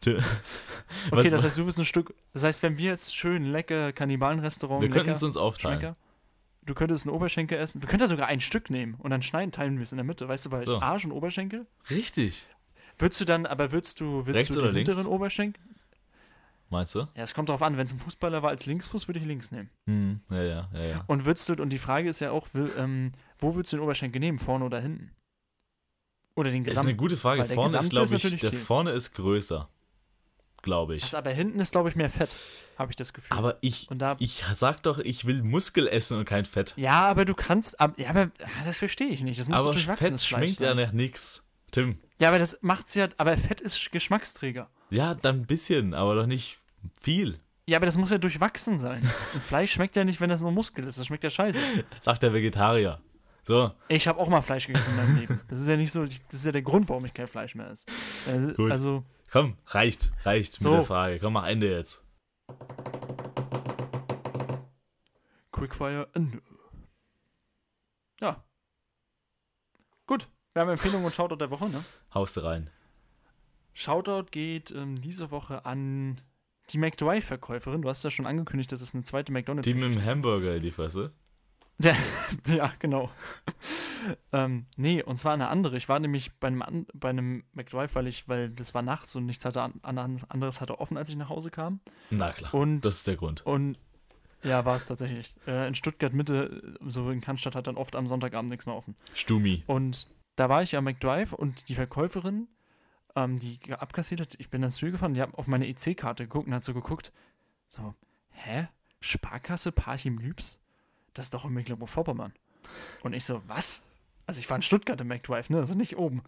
da. Okay, [laughs] was- das heißt, du wirst ein Stück. Das heißt, wenn wir jetzt schön lecker Kannibalenrestaurant, wir könnten es uns aufteilen. Schmecker, du könntest einen Oberschenkel essen. Wir könnten ja sogar ein Stück nehmen und dann schneiden, teilen wir es in der Mitte. Weißt du, weil So. Arsch und Oberschenkel. Richtig. Würdest du dann, aber würdest du, würdest Rechts du den links? hinteren Oberschenkel? Meinst du? Ja, es kommt darauf an. Wenn es ein Fußballer war als Linksfuß, würde ich links nehmen. Hm, ja, ja, ja, ja. Und würdest du, und die Frage ist ja auch, will, ähm, wo würdest du den Oberschenkel nehmen? Vorne oder hinten? Oder den Das ist gesamten? eine gute Frage. Vorne ist, glaube ich, der viel. vorne ist größer. Glaube ich. Das aber hinten ist, glaube ich, mehr Fett, habe ich das Gefühl. Aber ich, ich sag doch, ich will Muskel essen und kein Fett. ja, aber du kannst, ja, aber das verstehe ich nicht. Das muss aber doch durchwachsenes Fett Fleisch schmeckt ja sein. nach nix. Tim. Ja, aber das macht's ja, aber Fett ist Geschmacksträger. Ja, dann ein bisschen, aber doch nicht viel. Ja, aber das muss ja durchwachsen sein. Und Fleisch schmeckt ja nicht, wenn das nur Muskel ist. Das schmeckt ja scheiße. Sagt der Vegetarier. So, Ich habe auch mal Fleisch gegessen in meinem Leben. Das ist ja nicht so, das ist ja der Grund, warum ich kein Fleisch mehr esse. Also, also komm, reicht, reicht So. mit der Frage. Komm, mach Ende jetzt. Quickfire Ende. Ja. Gut. Wir haben Empfehlungen und Shoutout der Woche, ne? Haust du rein. Shoutout geht ähm, diese Woche an die McDrive-Verkäuferin. Du hast ja schon angekündigt, dass es eine zweite McDonalds Die mit dem Hamburger in die Fresse. Ja, [laughs] ja genau. ähm, nee, und zwar eine andere. Ich war nämlich bei einem, bei einem McDrive, weil ich, weil das war nachts und nichts hatte an, an, anderes hatte offen, als ich nach Hause kam. Na klar. Und, das ist der Grund. und ja, war es tatsächlich. Äh, in Stuttgart Mitte, so in Cannstatt, hat dann oft am Sonntagabend nichts mehr offen. Stumi. Und da war ich am McDrive und die Verkäuferin, ähm, die abkassiert hat, ich bin dann zu ihr gefahren, die hat auf meine EC-Karte geguckt und hat so geguckt, so, hä? Sparkasse Parchim Lübs? Das ist doch in Mecklenburg-Vorpommern. Und ich so, was? Also ich war in Stuttgart im McDrive, ne? Also nicht oben.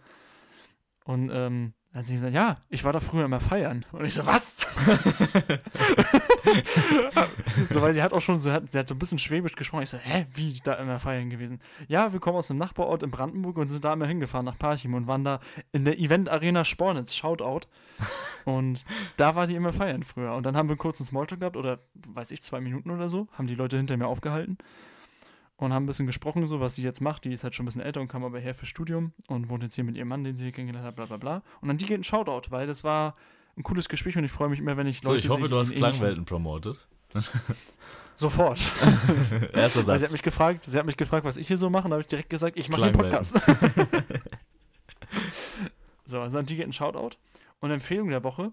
Und ähm, dann hat sie gesagt, ja, ich war da früher immer feiern. Und ich so, was? [laughs] [laughs] [laughs] so, weil sie hat auch schon, so, hat, sie hat so ein bisschen schwäbisch gesprochen. Ich so, hä, wie da immer feiern gewesen? Ja, wir kommen aus einem Nachbarort in Brandenburg und sind da immer hingefahren nach Parchim und waren da in der Event Arena Spornitz, Shoutout. Und da war die immer feiern früher. Und dann haben wir einen Smalltalk gehabt, oder weiß ich, zwei Minuten oder so, haben die Leute hinter mir aufgehalten und haben ein bisschen gesprochen, so was sie jetzt macht. Die ist halt schon ein bisschen älter und kam aber her für Studium und wohnt jetzt hier mit ihrem Mann, den sie hier kennengelernt hat, bla bla bla. Und dann die geht ein Shoutout, weil das war ein cooles Gespräch und ich freue mich immer, wenn ich So, Leute ich hoffe, sehe, du hast Klangwelten promotet. [laughs] Sofort. [laughs] Erster Also sie hat Satz. mich gefragt, sie hat mich gefragt, was ich hier so mache, und da habe ich direkt gesagt, ich mache einen. Podcast. [laughs] so, also an die geht ein Shoutout. Und Empfehlung der Woche,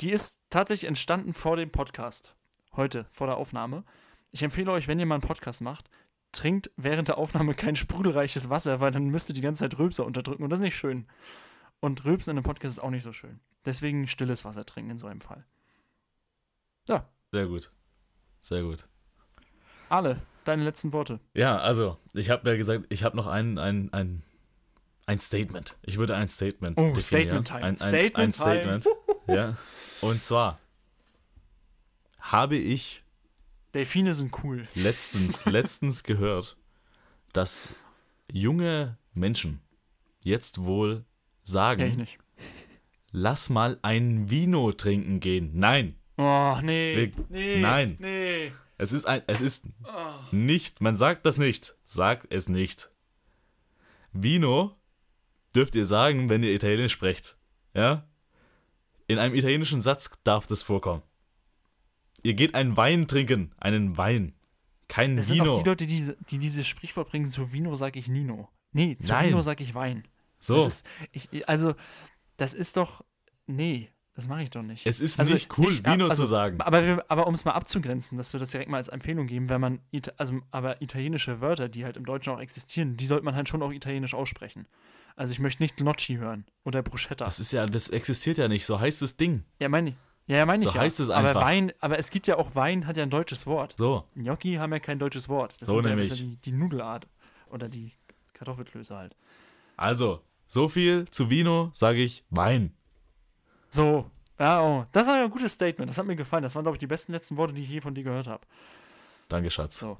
die ist tatsächlich entstanden vor dem Podcast. Heute, vor der Aufnahme. Ich empfehle euch, wenn ihr mal einen Podcast macht, trinkt während der Aufnahme kein sprudelreiches Wasser, weil dann müsst ihr die ganze Zeit Rülpser unterdrücken und das ist nicht schön. Und Rülpsen in einem Podcast ist auch nicht so schön. Deswegen stilles Wasser trinken in so einem Fall. Sehr gut. Sehr gut. Ale, deine letzten Worte. Ja, also, ich habe ja gesagt, ich habe noch ein, ein, ein, ein Statement. Ich würde ein Statement Oh, definieren. Statement Time. Ein, ein, Statement ein Time. Statement. [laughs] ja. Und zwar habe ich Delfine sind cool. letztens, [laughs] letztens gehört, dass junge Menschen jetzt wohl sagen, Kenn ich nicht. Lass mal ein Vino trinken gehen. Nein, Oh, nee. Wir- nee. nein. Nee. es ist ein, es ist Oh. nicht, man sagt das nicht. Sagt es nicht. Vino dürft ihr sagen, wenn ihr Italienisch sprecht. Ja? In einem italienischen Satz darf das vorkommen. Ihr geht einen Wein trinken. Einen Wein. Kein Das sind auch Vino. die Leute, die, die dieses Sprichwort bringen, zu Vino sag ich Nino. Nee, zu Nein. Vino sag ich Wein. so, Das ist, ich, also, das ist doch, nee, das mache ich doch nicht. es ist also nicht cool, ich- Vino also- zu sagen. Aber, wir- aber um es mal abzugrenzen, dass wir das direkt mal als Empfehlung geben, wenn man, also, aber italienische Wörter, die halt im Deutschen auch existieren, die sollte man halt schon auch italienisch aussprechen. Also ich möchte nicht Gnocchi hören oder Bruschetta. Das ist ja, das existiert ja nicht. So heißt das Ding. ja, meine ich. Ja, ja, meine So ich ja. heißt es aber einfach. Wein, aber es gibt ja auch Wein, hat ja ein deutsches Wort. So. Gnocchi haben ja kein deutsches Wort. Das So sind ja nämlich. besser die, die Nudelart. Oder die Kartoffelklöße halt. Also, so viel zu Vino sage ich Wein. So. Ja, oh. Das war ja ein gutes Statement. Das hat mir gefallen. Das waren, glaube ich, die besten letzten Worte, die ich je von dir gehört habe. Danke, Schatz. So.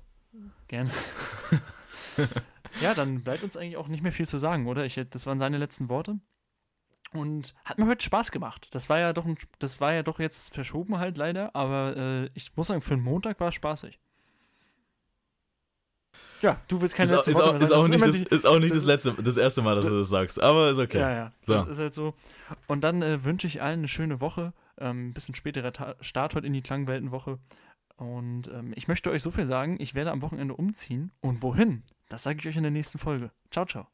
Gerne. [laughs] ja, dann bleibt uns eigentlich auch nicht mehr viel zu sagen, oder? Ich, das waren seine letzten Worte. Und hat mir heute Spaß gemacht. Das war ja doch, ein, das war ja doch jetzt verschoben halt leider, aber äh, ich muss sagen, für einen Montag war es spaßig. Ja, du willst keine Ist, ist, auch, mehr ist, sagen. auch Das ist auch nicht das, letzte, das erste Mal, dass du das sagst. Aber ist okay. Ja, ja, So. das ist halt so. Und dann äh, wünsche ich allen eine schöne Woche. Ähm, ein bisschen späterer Ta Start heute in die Klangweltenwoche. Und ähm, ich möchte euch so viel sagen, ich werde am Wochenende umziehen. Und wohin? Das sage ich euch in der nächsten Folge. Ciao, ciao.